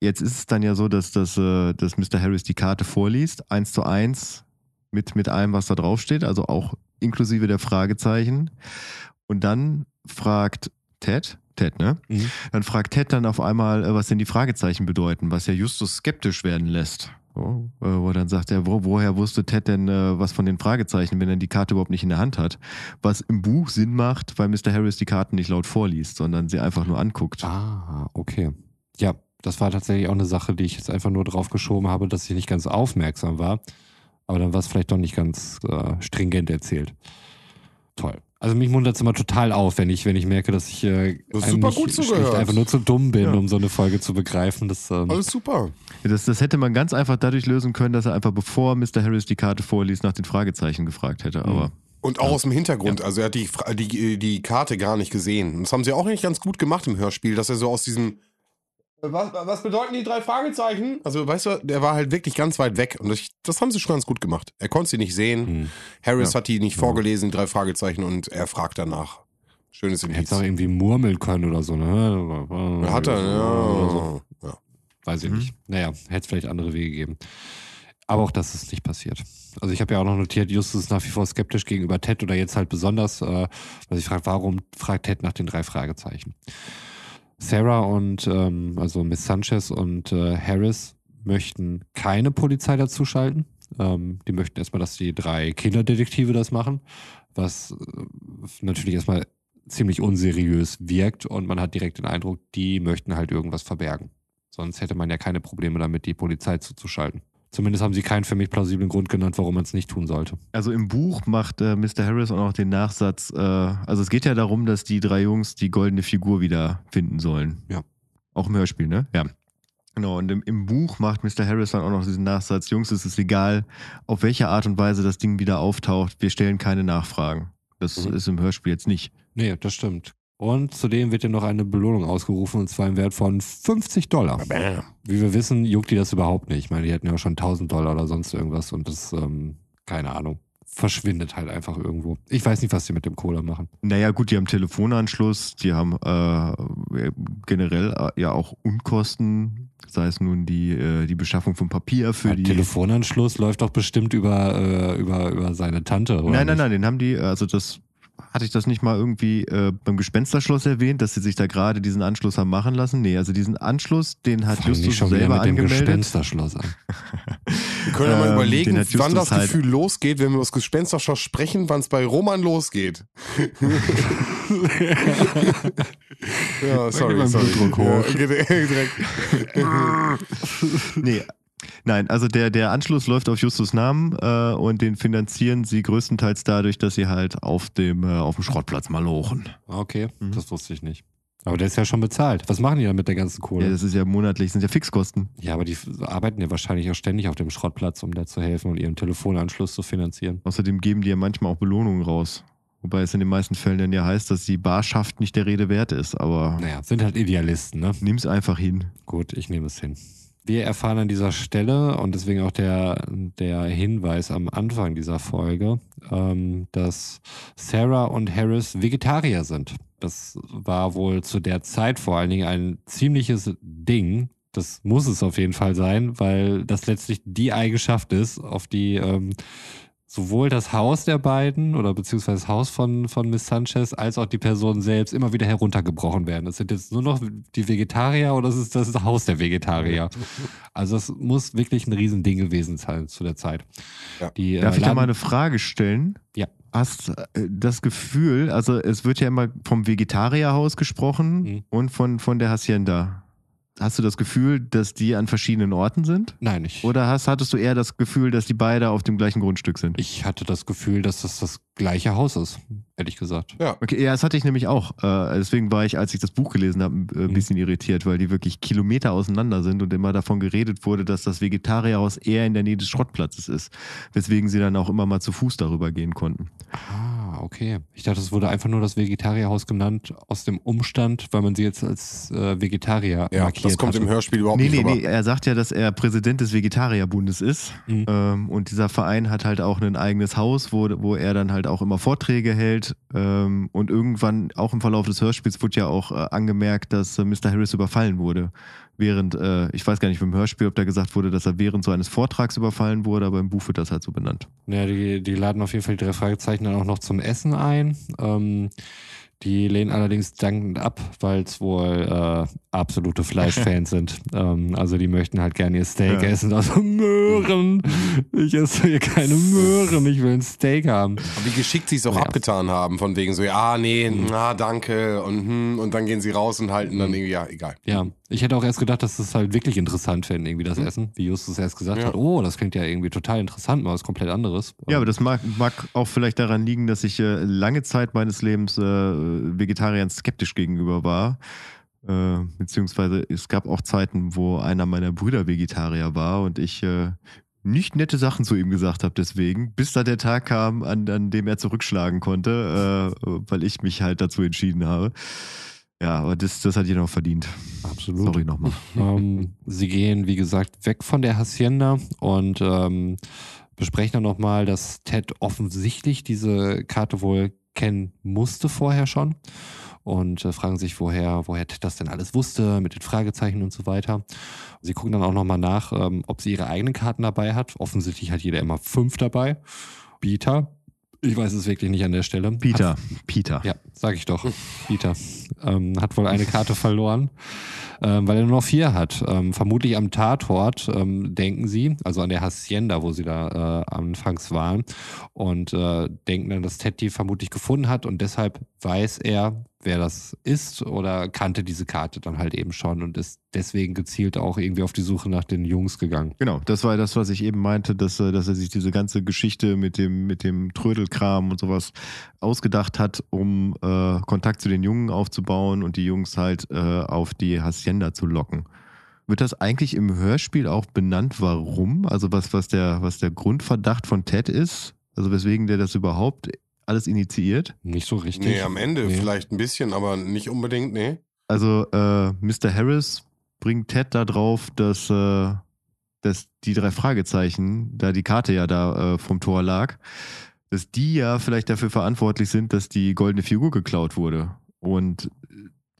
jetzt ist es dann ja so, dass, dass, äh, dass Mr. Harris die Karte vorliest, eins zu eins, mit, mit allem, was da draufsteht, also auch inklusive der Fragezeichen. Und dann fragt Ted, Ted, ne? Mhm. Dann fragt Ted dann auf einmal, äh, was denn die Fragezeichen bedeuten, was ja Justus skeptisch werden lässt. So, äh, wo dann sagt er, wo, woher wusste Ted denn äh, was von den Fragezeichen, wenn er die Karte überhaupt nicht in der Hand hat? Was im Buch Sinn macht, weil Mr. Harris die Karten nicht laut vorliest, sondern sie einfach nur anguckt. Ah, okay. Ja, das war tatsächlich auch eine Sache, die ich jetzt einfach nur drauf geschoben habe, dass ich nicht ganz aufmerksam war. Aber dann war es vielleicht doch nicht ganz äh, stringent erzählt. Toll. Also mich muntert es immer total auf, wenn ich, wenn ich merke, dass ich äh, super gut zugehört. einfach nur zu dumm bin, ja. um so eine Folge zu begreifen. Das, ähm, Alles super. Das, das hätte man ganz einfach dadurch lösen können, dass er einfach bevor Mr. Harris die Karte vorliest, nach den Fragezeichen gefragt hätte. Aber und auch ja. aus dem Hintergrund, ja. also er hat die, die, die Karte gar nicht gesehen. Das haben sie auch nicht ganz gut gemacht im Hörspiel, dass er so aus diesem was, was, bedeuten die drei Fragezeichen? Also, weißt du, der war halt wirklich ganz weit weg. Und das, das haben sie schon ganz gut gemacht. Er konnte sie nicht sehen. Hm. Harris ja. hat die nicht vorgelesen, die drei Fragezeichen, und er fragt danach. Schönes Indiz. Hätte auch irgendwie murmeln können oder so, ne? Hat er, ja. So. ja. Weiß ich mhm. nicht. Naja, hätte es vielleicht andere Wege gegeben. Aber auch das ist nicht passiert. Also ich habe ja auch noch notiert, Justus ist nach wie vor skeptisch gegenüber Ted oder jetzt halt besonders, äh, was ich frage, warum fragt Ted nach den drei Fragezeichen? Sarah und ähm, also Miss Sanchez und äh, Harris möchten keine Polizei dazuschalten. Ähm, die möchten erstmal, dass die drei Kinderdetektive das machen, was äh, natürlich erstmal ziemlich unseriös wirkt und man hat direkt den Eindruck, die möchten halt irgendwas verbergen. Sonst hätte man ja keine Probleme damit, die Polizei zuzuschalten. Zumindest haben sie keinen für mich plausiblen Grund genannt, warum man es nicht tun sollte. Also im Buch macht äh, Mr. Harris auch noch den Nachsatz, äh, also es geht ja darum, dass die drei Jungs die goldene Figur wieder finden sollen. Ja. Auch im Hörspiel, ne? Ja. Genau, und im, im, Buch macht Mr. Harris dann auch noch diesen Nachsatz, Jungs, es ist egal, auf welche Art und Weise das Ding wieder auftaucht, wir stellen keine Nachfragen. Das mhm. ist im Hörspiel jetzt nicht. Nee, das stimmt. Und zudem wird ja noch eine Belohnung ausgerufen und zwar im Wert von 50 Dollar. Wie wir wissen, juckt die das überhaupt nicht. Ich meine, die hätten ja schon 1000 Dollar oder sonst irgendwas und das, ähm, keine Ahnung, verschwindet halt einfach irgendwo. Ich weiß nicht, was die mit dem Cola machen. Naja, gut, die haben Telefonanschluss, die haben äh, generell äh, ja auch Unkosten, sei es nun die, äh, die Beschaffung von Papier für ja, die. Telefonanschluss läuft doch bestimmt über, äh, über, über seine Tante, oder? Nein, nein, nein, den haben die, also das hatte ich das nicht mal irgendwie äh, beim Gespensterschloss erwähnt, dass sie sich da gerade diesen Anschluss haben machen lassen? Nee, also diesen Anschluss, den hat Fang Justus schon selber mit angemeldet. Dem Gespensterschloss an. Wir können ja mal [laughs] ähm, überlegen, wann das halt Gefühl losgeht, wenn wir über das Gespensterschloss sprechen, wann es bei Roman losgeht. [laughs] ja, sorry, sorry. Blutdruck hoch. Ja, [laughs] nee, Nein, also der, der Anschluss läuft auf Justus Namen äh, und den finanzieren sie größtenteils dadurch, dass sie halt auf dem, äh, auf dem Schrottplatz mal lochen. Okay, mhm. das wusste ich nicht. Aber der ist ja schon bezahlt. Was machen die dann mit der ganzen Kohle? Ja, das ist ja monatlich, sind ja Fixkosten. Ja, aber die arbeiten ja wahrscheinlich auch ständig auf dem Schrottplatz, um da zu helfen und ihren Telefonanschluss zu finanzieren. Außerdem geben die ja manchmal auch Belohnungen raus. Wobei es in den meisten Fällen dann ja heißt, dass die Barschaft nicht der Rede wert ist, aber. Naja, sind halt Idealisten, ne? Nimm's einfach hin. Gut, ich nehme es hin. Wir erfahren an dieser Stelle und deswegen auch der, der Hinweis am Anfang dieser Folge, ähm, dass Sarah und Harris Vegetarier sind. Das war wohl zu der Zeit vor allen Dingen ein ziemliches Ding. Das muss es auf jeden Fall sein, weil das letztlich die Eigenschaft ist, auf die ähm, sowohl das Haus der beiden oder beziehungsweise das Haus von, von Miss Sanchez als auch die Person selbst immer wieder heruntergebrochen werden. Das sind jetzt nur noch die Vegetarier oder das ist das Haus der Vegetarier. [laughs] Also das muss wirklich ein Riesending gewesen sein zu der Zeit. Ja. Die, Darf äh, ich da mal eine Frage stellen? Ja. Hast äh, das Gefühl, also es wird ja immer vom Vegetarierhaus gesprochen mhm. und von, von der Hacienda. Hast du das Gefühl, dass die an verschiedenen Orten sind? Nein, nicht. Oder hast, hattest du eher das Gefühl, dass die beide auf dem gleichen Grundstück sind? Ich hatte das Gefühl, dass das das gleiche Haus ist, ehrlich gesagt. Ja. Okay, ja, das hatte ich nämlich auch. Äh, deswegen war ich, als ich das Buch gelesen habe, ein äh, bisschen mhm. irritiert, weil die wirklich Kilometer auseinander sind und immer davon geredet wurde, dass das Vegetarierhaus eher in der Nähe des Schrottplatzes ist. Weswegen sie dann auch immer mal zu Fuß darüber gehen konnten. Ah, okay. Ich dachte, es wurde einfach nur das Vegetarierhaus genannt aus dem Umstand, weil man sie jetzt als äh, Vegetarier ja, markiert das kommt hatte. im Hörspiel überhaupt nee, nicht Nee, nee, nee. Er sagt ja, dass er Präsident des Vegetarierbundes ist. Mhm. Ähm, und dieser Verein hat halt auch ein eigenes Haus, wo, wo er dann halt auch immer Vorträge Vorträge hält. Ähm, und irgendwann, auch im Verlauf des Hörspiels, wurde ja auch äh, angemerkt, dass äh, Mr. Harris überfallen wurde. Während, äh, ich weiß gar nicht im Hörspiel, ob da gesagt wurde, dass er während so eines Vortrags überfallen wurde, aber im Buch wird das halt so benannt. Ja, die, die laden auf jeden Fall die drei Fragezeichen dann auch noch zum Essen ein. Ähm, die lehnen allerdings dankend ab, weil es wohl äh, absolute Fleischfans [laughs] sind. Ähm, also die möchten halt gerne ihr Steak ja. essen. Also Möhren. Ich esse hier keine Möhren. Ich will ein Steak haben. Aber wie geschickt sie es auch ja. abgetan haben, von wegen so, ja, nee, mhm. na, danke. Und, hm, und dann gehen sie raus und halten dann mhm. irgendwie, ja, egal. Ja, ich hätte auch erst gedacht, dass das halt wirklich interessant fänden, irgendwie das mhm. Essen. Wie Justus erst gesagt ja. hat, oh, das klingt ja irgendwie total interessant, mal was komplett anderes. Ja, aber das mag, mag auch vielleicht daran liegen, dass ich äh, lange Zeit meines Lebens äh, Vegetariern skeptisch gegenüber war. Äh, beziehungsweise es gab auch Zeiten, wo einer meiner Brüder Vegetarier war und ich äh, nicht nette Sachen zu ihm gesagt habe deswegen, bis da der Tag kam, an, an dem er zurückschlagen konnte, äh, weil ich mich halt dazu entschieden habe. Ja, aber das, das hat jeder noch verdient. Absolut. Sorry nochmal. [laughs] Ähm, sie gehen, wie gesagt, weg von der Hacienda und ähm, besprechen dann nochmal, dass Ted offensichtlich diese Karte wohl kennen musste vorher schon. und äh, fragen sich, woher, woher Ted das denn alles wusste, mit den Fragezeichen und so weiter. Sie gucken dann auch nochmal nach, ähm, ob sie ihre eigenen Karten dabei hat. Offensichtlich hat jeder immer fünf dabei. Peter, ich weiß es wirklich nicht an der Stelle. Peter, hat, Peter. Ja, sag ich doch. Peter ähm, hat wohl eine Karte verloren ähm, weil er nur noch vier hat. Ähm, vermutlich am Tatort, ähm, denken sie, also an der Hacienda, wo sie da äh, anfangs waren, und äh, denken dann, dass Ted die vermutlich gefunden hat und deshalb weiß er, wer das ist oder kannte diese Karte dann halt eben schon und ist deswegen gezielt auch irgendwie auf die Suche nach den Jungs gegangen. Genau, das war das, was ich eben meinte, dass, äh, dass er sich diese ganze Geschichte mit dem, mit dem Trödelkram und sowas ausgedacht hat, um äh, Kontakt zu den Jungen aufzubauen und die Jungs halt äh, auf die Hacienda zu locken. Wird das eigentlich im Hörspiel auch benannt, warum? Also was, was, der, was der Grundverdacht von Ted ist? Also weswegen der das überhaupt alles initiiert? Nicht so richtig. Nee, am Ende nee. vielleicht ein bisschen, aber nicht unbedingt, nee. Also äh, Mr. Harris bringt Ted da drauf, dass, äh, dass die drei Fragezeichen, da die Karte ja da äh, vom Tor lag, dass die ja vielleicht dafür verantwortlich sind, dass die goldene Figur geklaut wurde. Und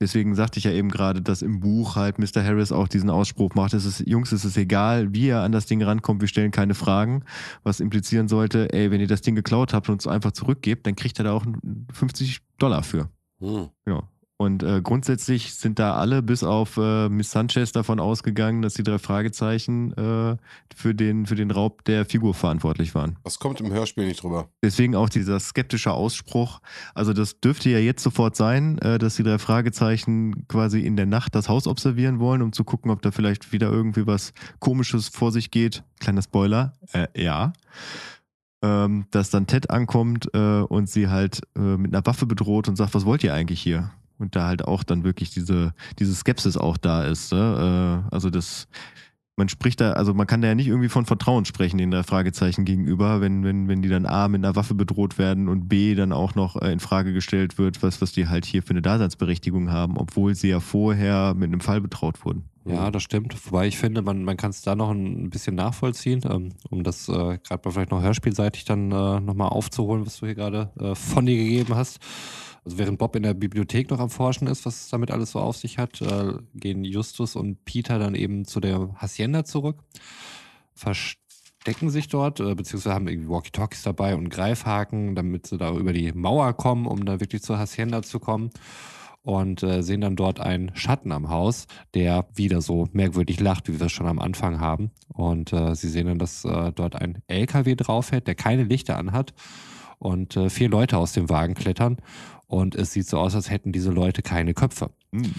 Deswegen sagte ich ja eben gerade, dass im Buch halt Mr. Harris auch diesen Ausspruch macht, es ist, Jungs, es ist egal, wie ihr an das Ding rankommt, wir stellen keine Fragen, was implizieren sollte, ey, wenn ihr das Ding geklaut habt und es einfach zurückgebt, dann kriegt er da auch 50 Dollar für. Hm. Ja. Und äh, grundsätzlich sind da alle bis auf äh, Miss Sanchez davon ausgegangen, dass die drei Fragezeichen äh, für, den, für den Raub der Figur verantwortlich waren. Das kommt im Hörspiel nicht drüber. Deswegen auch dieser skeptische Ausspruch. Also das dürfte ja jetzt sofort sein, äh, dass die drei Fragezeichen quasi in der Nacht das Haus observieren wollen, um zu gucken, ob da vielleicht wieder irgendwie was Komisches vor sich geht. Kleiner Spoiler. Äh, ja ähm, dass dann Ted ankommt äh, und sie halt äh, mit einer Waffe bedroht und sagt, was wollt ihr eigentlich hier? Und da halt auch dann wirklich diese, diese Skepsis auch da ist. Ne? Äh, also das, man spricht da, also man kann da ja nicht irgendwie von Vertrauen sprechen in der Fragezeichen gegenüber, wenn, wenn, wenn die dann A mit einer Waffe bedroht werden und B dann auch noch äh, in Frage gestellt wird, was, was die halt hier für eine Daseinsberechtigung haben, obwohl sie ja vorher mit einem Fall betraut wurden. Ja, das stimmt. Wobei ich finde, man, man kann es da noch ein bisschen nachvollziehen, ähm, um das äh, gerade vielleicht noch hörspielseitig dann äh, nochmal aufzuholen, was du hier gerade äh, von dir gegeben hast. Also während Bob in der Bibliothek noch am Forschen ist, was es damit alles so auf sich hat, äh, gehen Justus und Peter dann eben zu der Hacienda zurück, verstecken sich dort, äh, beziehungsweise haben irgendwie Walkie-Talkies dabei und Greifhaken, damit sie da über die Mauer kommen, um da wirklich zur Hacienda zu kommen. Und äh, sehen dann dort einen Schatten am Haus, der wieder so merkwürdig lacht, wie wir es schon am Anfang haben. Und äh, sie sehen dann, dass äh, dort ein LKW draufhält, der keine Lichter anhat und äh, vier Leute aus dem Wagen klettern und es sieht so aus, als hätten diese Leute keine Köpfe. Mhm.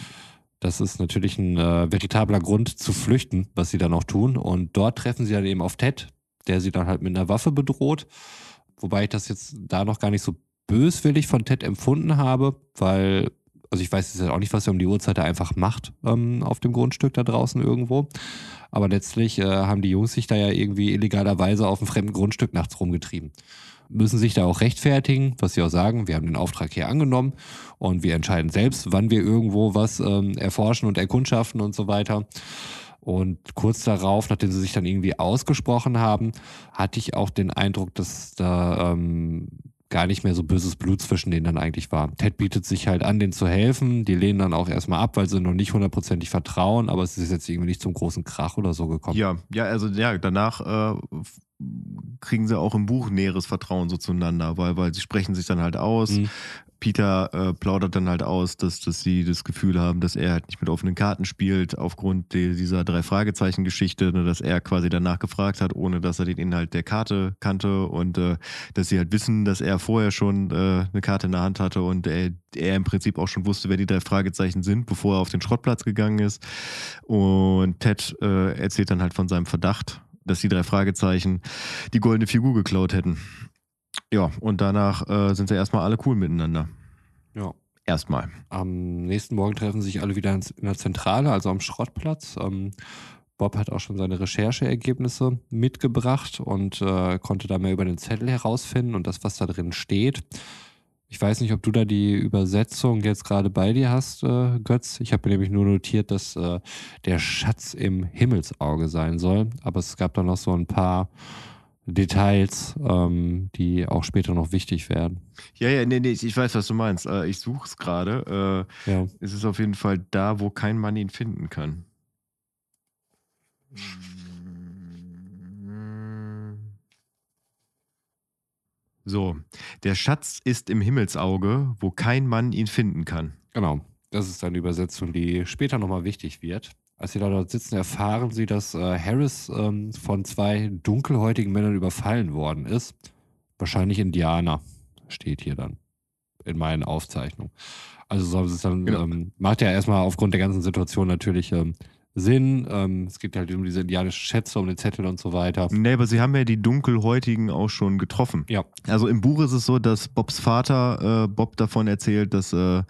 Das ist natürlich ein äh, veritabler Grund zu flüchten, was sie dann auch tun. Und dort treffen sie dann eben auf Ted, der sie dann halt mit einer Waffe bedroht. Wobei ich das jetzt da noch gar nicht so böswillig von Ted empfunden habe, weil, also ich weiß jetzt auch nicht, was er um die Uhrzeit einfach macht ähm, auf dem Grundstück da draußen irgendwo. Aber letztlich äh, haben die Jungs sich da ja irgendwie illegalerweise auf einem fremden Grundstück nachts rumgetrieben müssen sich da auch rechtfertigen, was sie auch sagen, wir haben den Auftrag hier angenommen und wir entscheiden selbst, wann wir irgendwo was ähm, erforschen und erkundschaften und so weiter. Und kurz darauf, nachdem sie sich dann irgendwie ausgesprochen haben, hatte ich auch den Eindruck, dass da ähm, gar nicht mehr so böses Blut zwischen denen dann eigentlich war. Ted bietet sich halt an, denen zu helfen. Die lehnen dann auch erstmal ab, weil sie noch nicht hundertprozentig vertrauen, aber es ist jetzt irgendwie nicht zum großen Krach oder so gekommen. Ja, ja, also ja, danach äh, kriegen sie auch im Buch näheres Vertrauen so zueinander, weil, weil sie sprechen sich dann halt aus. Mhm. Peter äh, plaudert dann halt aus, dass, dass sie das Gefühl haben, dass er halt nicht mit offenen Karten spielt, aufgrund dieser drei Fragezeichen-Geschichte, ne, dass er quasi danach gefragt hat, ohne dass er den Inhalt der Karte kannte und äh, dass sie halt wissen, dass er vorher schon äh, eine Karte in der Hand hatte und er, er im Prinzip auch schon wusste, wer die drei Fragezeichen sind, bevor er auf den Schrottplatz gegangen ist. Und Ted äh, erzählt dann halt von seinem Verdacht dass die drei Fragezeichen die goldene Figur geklaut hätten. Ja, und danach äh, sind sie erstmal alle cool miteinander. Ja. Erstmal. Am nächsten Morgen treffen sich alle wieder in der Zentrale, also am Schrottplatz. Ähm, Bob hat auch schon seine Rechercheergebnisse mitgebracht und äh, konnte da mehr über den Zettel herausfinden und das, was da drin steht. Ich weiß nicht, ob du da die Übersetzung jetzt gerade bei dir hast, äh, Götz. Ich habe nämlich nur notiert, dass äh, der Schatz im Himmelsauge sein soll. Aber es gab da noch so ein paar Details, ähm, die auch später noch wichtig werden. Ja, ja, nee, nee, ich weiß, was du meinst. Äh, ich suche es gerade. Äh, ja. Es ist auf jeden Fall da, wo kein Mann ihn finden kann. So, der Schatz ist im Himmelsauge, wo kein Mann ihn finden kann. Genau, das ist eine Übersetzung, die später nochmal wichtig wird. Als sie da dort sitzen, erfahren sie, dass äh, Harris ähm, von zwei dunkelhäutigen Männern überfallen worden ist. Wahrscheinlich Indianer, steht hier dann in meinen Aufzeichnungen. Also so es dann, genau. ähm, macht ja erstmal aufgrund der ganzen Situation natürlich ähm, Sinn. Ähm, es geht halt um diese indianischen Schätze, um den Zettel und so weiter. Nee, aber sie haben ja die Dunkelhäutigen auch schon getroffen. Ja. Also im Buch ist es so, dass Bobs Vater äh, Bob davon erzählt, dass, äh,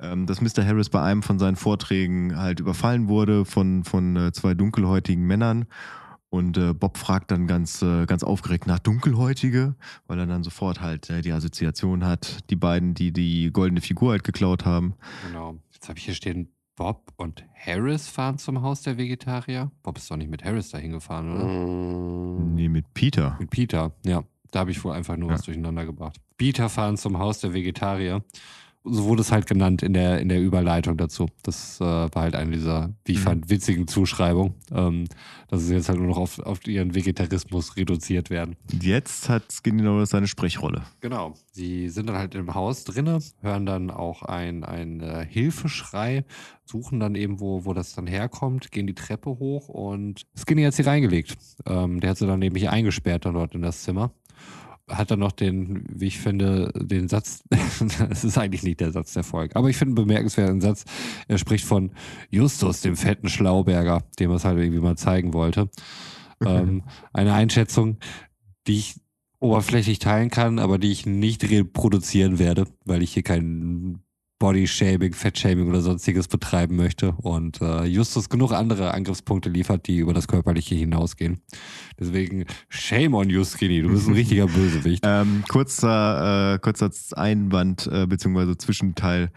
ähm, dass Mr. Harris bei einem von seinen Vorträgen halt überfallen wurde von, von äh, zwei dunkelhäutigen Männern. Und äh, Bob fragt dann ganz, äh, ganz aufgeregt nach Dunkelhäutige, weil er dann sofort halt äh, die Assoziation hat, die beiden, die die goldene Figur halt geklaut haben. Genau. Jetzt habe ich hier stehen Bob und Harris fahren zum Haus der Vegetarier. Bob ist doch nicht mit Harris dahin gefahren, oder? Mm. Nee, mit Peter. Mit Peter, ja. Da habe ich wohl einfach nur ja. was durcheinander gebracht. Peter fahren zum Haus der Vegetarier so wurde es halt genannt in der, in der Überleitung dazu. Das äh, war halt eine dieser, wie ich mhm. fand, witzigen Zuschreibungen, ähm, dass sie jetzt halt nur noch auf, auf ihren Vegetarismus reduziert werden. Jetzt hat Skinny Norris seine Sprechrolle. Genau. Sie sind dann halt im Haus drinne, hören dann auch ein, ein äh, Hilfeschrei, suchen dann eben, wo, wo das dann herkommt, gehen die Treppe hoch und Skinny hat sie reingelegt. Ähm, der hat sie dann nämlich eingesperrt dann dort in das Zimmer hat er noch den, wie ich finde, den Satz, [laughs] das ist eigentlich nicht der Satz der Folge, aber ich finde einen bemerkenswerten Satz. Er spricht von Justus, dem fetten Schlauberger, dem er es halt irgendwie mal zeigen wollte. ähm, eine Einschätzung, die ich oberflächlich teilen kann, aber die ich nicht reproduzieren werde, weil ich hier keinen Body-Shaming, Fett-Shaming oder sonstiges betreiben möchte und äh, Justus genug andere Angriffspunkte liefert, die über das Körperliche hinausgehen. Deswegen Shame on you, Skinny, du bist ein [laughs] richtiger Bösewicht. Ähm, kurzer, äh, kurzer Einwand äh, beziehungsweise Zwischenteil.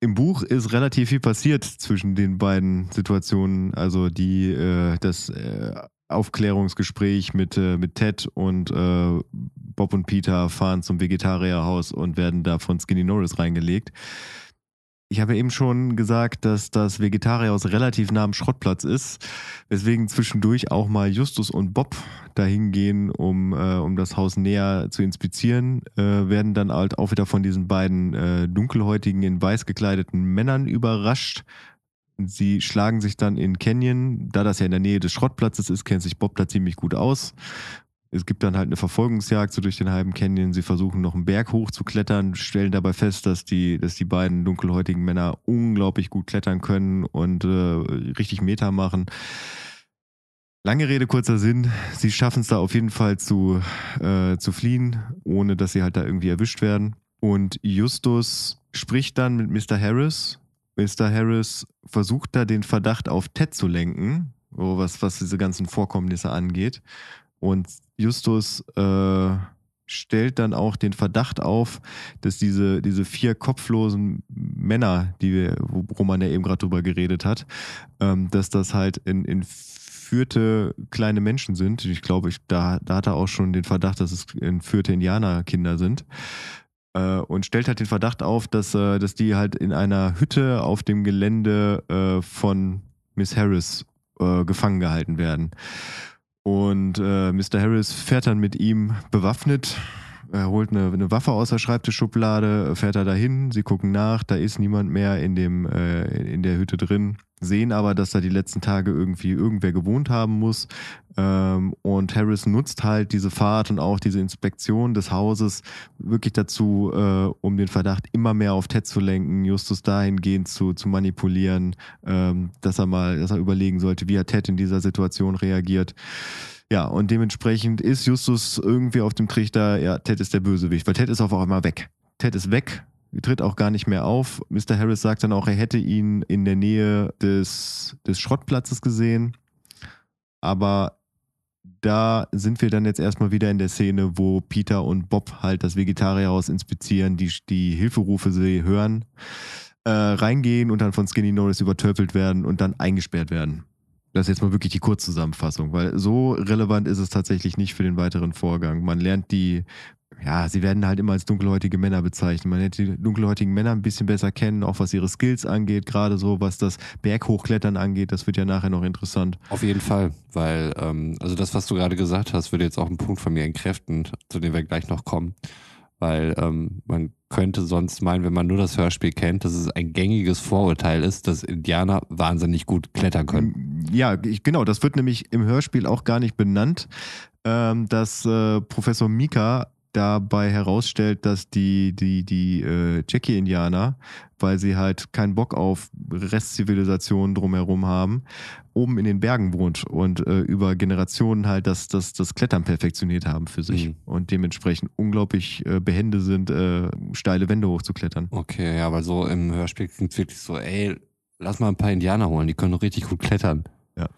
Im Buch ist relativ viel passiert zwischen den beiden Situationen, also die äh, das äh, Aufklärungsgespräch mit, äh, mit Ted und äh, Bob und Peter fahren zum Vegetarierhaus und werden da von Skinny Norris reingelegt. Ich habe eben schon gesagt, dass das Vegetarierhaus relativ nah am Schrottplatz ist, weswegen zwischendurch auch mal Justus und Bob dahin gehen, um, äh, um das Haus näher zu inspizieren, äh, werden dann halt auch wieder von diesen beiden äh, dunkelhäutigen, in weiß gekleideten Männern überrascht, Sie schlagen sich dann in Canyon, da das ja in der Nähe des Schrottplatzes ist, kennt sich Bob da ziemlich gut aus. Es gibt dann halt eine Verfolgungsjagd so durch den halben Canyon. Sie versuchen noch einen Berg hochzuklettern, stellen dabei fest, dass die, dass die beiden dunkelhäutigen Männer unglaublich gut klettern können und äh, richtig Meter machen. Lange Rede, kurzer Sinn. Sie schaffen es da auf jeden Fall zu, äh, zu fliehen, ohne dass sie halt da irgendwie erwischt werden. Und Justus spricht dann mit Mr. Harris, Mr. Harris versucht da den Verdacht auf Ted zu lenken, was, was diese ganzen Vorkommnisse angeht. Und Justus äh, stellt dann auch den Verdacht auf, dass diese, diese vier kopflosen Männer, die wir, wo Roman ja eben gerade drüber geredet hat, ähm, dass das halt in, in entführte kleine Menschen sind. Ich glaube, ich, da, da hat er auch schon den Verdacht, dass es entführte Indianerkinder sind äh, und stellt halt den Verdacht auf, dass, äh, dass die halt in einer Hütte auf dem Gelände äh, von Miss Harris äh, gefangen gehalten werden. Und äh, Mr. Harris fährt dann mit ihm bewaffnet er holt eine, eine, Waffe aus der Schreibtischschublade, fährt er dahin, sie gucken nach, da ist niemand mehr in, dem, äh, in der Hütte drin, sehen aber, dass da die letzten Tage irgendwie irgendwer gewohnt haben muss. Ähm, und Harris nutzt halt diese Fahrt und auch diese Inspektion des Hauses wirklich dazu, äh, um den Verdacht immer mehr auf Ted zu lenken, Justus dahingehend zu, zu manipulieren, ähm, dass er mal, dass er überlegen sollte, wie hat Ted in dieser Situation reagiert. Ja, und dementsprechend ist Justus irgendwie auf dem Trichter, ja, Ted ist der Bösewicht, weil Ted ist auf einmal weg. Ted ist weg, tritt auch gar nicht mehr auf. Mr. Harris sagt dann auch, er hätte ihn in der Nähe des, des Schrottplatzes gesehen. Aber da sind wir dann jetzt erstmal wieder in der Szene, wo Peter und Bob halt das Vegetarierhaus inspizieren, die, die Hilferufe sie hören, äh, reingehen und dann von Skinny Norris übertöpfelt werden und dann eingesperrt werden. Das ist jetzt mal wirklich die Kurzzusammenfassung, weil so relevant ist es tatsächlich nicht für den weiteren Vorgang. Man lernt die, ja, sie werden halt immer als dunkelhäutige Männer bezeichnet. Man lernt die dunkelhäutigen Männer ein bisschen besser kennen, auch was ihre Skills angeht, gerade so, was das Berghochklettern angeht. Das wird ja nachher noch interessant. Auf jeden Fall, weil, ähm, also das, was du gerade gesagt hast, würde jetzt auch einen Punkt von mir entkräften, zu dem wir gleich noch kommen. Weil ähm, man könnte sonst meinen, wenn man nur das Hörspiel kennt, dass es ein gängiges Vorurteil ist, dass Indianer wahnsinnig gut klettern können. Ja, ich, genau, das wird nämlich im Hörspiel auch gar nicht benannt, ähm, dass äh, Professor Mika dabei herausstellt, dass die, die, die äh, Jackie-Indianer, weil sie halt keinen Bock auf Restzivilisationen drumherum haben, oben in den Bergen wohnt und äh, über Generationen halt das, das, das Klettern perfektioniert haben für sich mhm. und dementsprechend unglaublich äh, behende sind, äh, steile Wände hochzuklettern. Okay, ja, weil so im Hörspiel klingt es wirklich so, ey, lass mal ein paar Indianer holen, die können richtig gut klettern. Ja.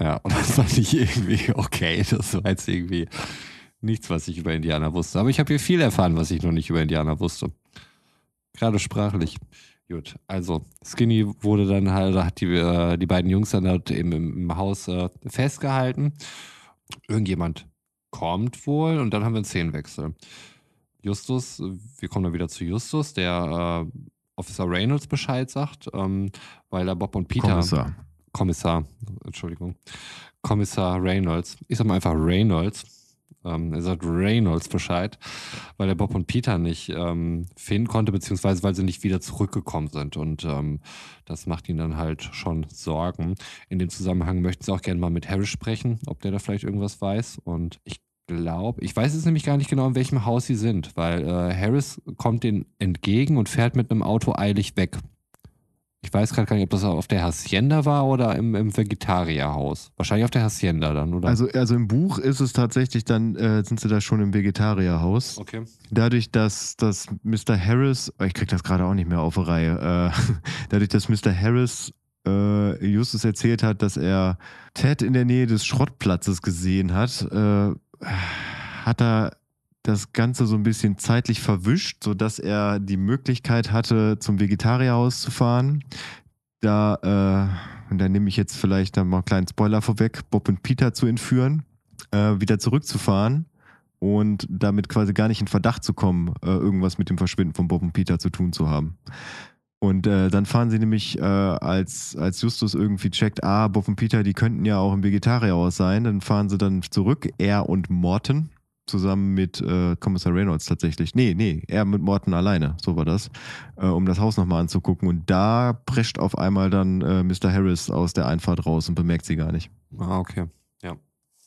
Ja, und das fand ich irgendwie okay, das war jetzt irgendwie nichts, was ich über Indianer wusste. Aber ich habe hier viel erfahren, was ich noch nicht über Indianer wusste. Gerade sprachlich. Gut, also Skinny wurde dann halt, hat die, äh, die beiden Jungs dann halt eben im, Haus äh, festgehalten. Irgendjemand kommt wohl und dann haben wir einen Szenenwechsel. Justus, wir kommen dann wieder zu Justus, der äh, Officer Reynolds Bescheid sagt, ähm, weil er Bob und Peter. Kommissar. Kommissar, Entschuldigung. Kommissar Reynolds. Ich sag mal einfach Reynolds ähm, er sagt Reynolds Bescheid, weil er Bob und Peter nicht ähm, finden konnte, beziehungsweise weil sie nicht wieder zurückgekommen sind. Und ähm, das macht ihn dann halt schon Sorgen. In dem Zusammenhang möchten sie auch gerne mal mit Harris sprechen, ob der da vielleicht irgendwas weiß. Und ich glaube, ich weiß jetzt nämlich gar nicht genau, in welchem Haus sie sind, weil äh, Harris kommt denen entgegen und fährt mit einem Auto eilig weg. Ich weiß gerade gar nicht, ob das auf der Hacienda war oder im, im Vegetarierhaus. Wahrscheinlich auf der Hacienda dann, oder? Also, also im Buch ist es tatsächlich, dann äh, sind sie da schon im Vegetarierhaus. Okay. Dadurch, dass, dass Mr. Harris, oh, ich krieg das gerade auch nicht mehr auf die Reihe, äh, [laughs] dadurch, dass Mr. Harris äh, Justus erzählt hat, dass er Ted in der Nähe des Schrottplatzes gesehen hat, äh, hat er das Ganze so ein bisschen zeitlich verwischt, sodass er die Möglichkeit hatte, zum Vegetarierhaus zu fahren. Da, äh, und da nehme ich jetzt vielleicht dann mal einen kleinen Spoiler vorweg, Bob und Peter zu entführen, äh, wieder zurückzufahren und damit quasi gar nicht in Verdacht zu kommen, äh, irgendwas mit dem Verschwinden von Bob und Peter zu tun zu haben. Und äh, dann fahren sie nämlich, äh, als, als Justus irgendwie checkt, ah, Bob und Peter, die könnten ja auch im Vegetarierhaus sein, dann fahren sie dann zurück, er und Morton, zusammen mit äh, Kommissar Reynolds tatsächlich. Nee, nee, er mit Morton alleine, so war das, äh, um das Haus nochmal anzugucken. Und da prescht auf einmal dann äh, Mr. Harris aus der Einfahrt raus und bemerkt sie gar nicht. Ah, okay. Ja.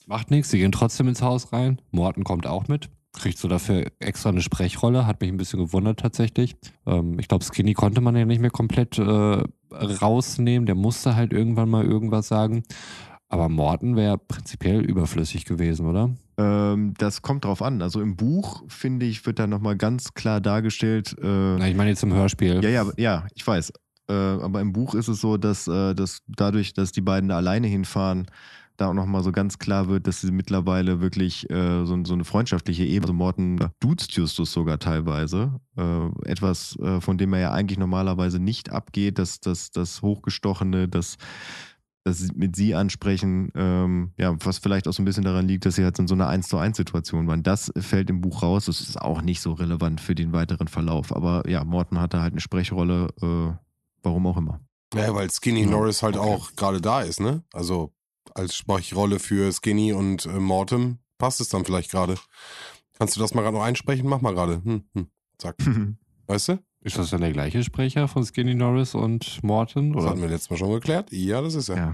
Macht nichts, sie gehen trotzdem ins Haus rein. Morton kommt auch mit. Kriegt so dafür extra eine Sprechrolle, hat mich ein bisschen gewundert tatsächlich. Ähm, ich glaube, Skinny konnte man ja nicht mehr komplett äh, rausnehmen. Der musste halt irgendwann mal irgendwas sagen. Aber Morton wäre prinzipiell überflüssig gewesen, oder? Ähm, das kommt drauf an. Also im Buch, finde ich, wird da nochmal ganz klar dargestellt. Äh, Na, ich meine jetzt im Hörspiel. Ja, ja, ja, ich weiß. Äh, aber im Buch ist es so, dass, äh, dass dadurch, dass die beiden da alleine hinfahren, da auch nochmal so ganz klar wird, dass sie mittlerweile wirklich äh, so, so, eine freundschaftliche Ebene, also Morten duzt Justus sogar teilweise, äh, etwas, äh, von dem er ja eigentlich normalerweise nicht abgeht, dass das, das Hochgestochene, das das mit sie ansprechen, ähm, ja, was vielleicht auch so ein bisschen daran liegt, dass sie halt in so einer 1 zu 1 Situation waren. Das fällt im Buch raus, das ist auch nicht so relevant für den weiteren Verlauf. Aber ja, Morton hatte halt eine Sprechrolle, äh, warum auch immer. Ja, weil Skinny ja. Norris halt okay. auch gerade da ist, ne? Also als Sprechrolle für Skinny und äh, Mortem passt es dann vielleicht gerade. Kannst du das mal gerade noch einsprechen? Mach mal gerade. Hm, hm, zack. [laughs] weißt du? Ist das dann der gleiche Sprecher von Skinny Norris und Morton? Oder? Das hatten wir letztes Mal schon geklärt. Ja, das ist er. Ja.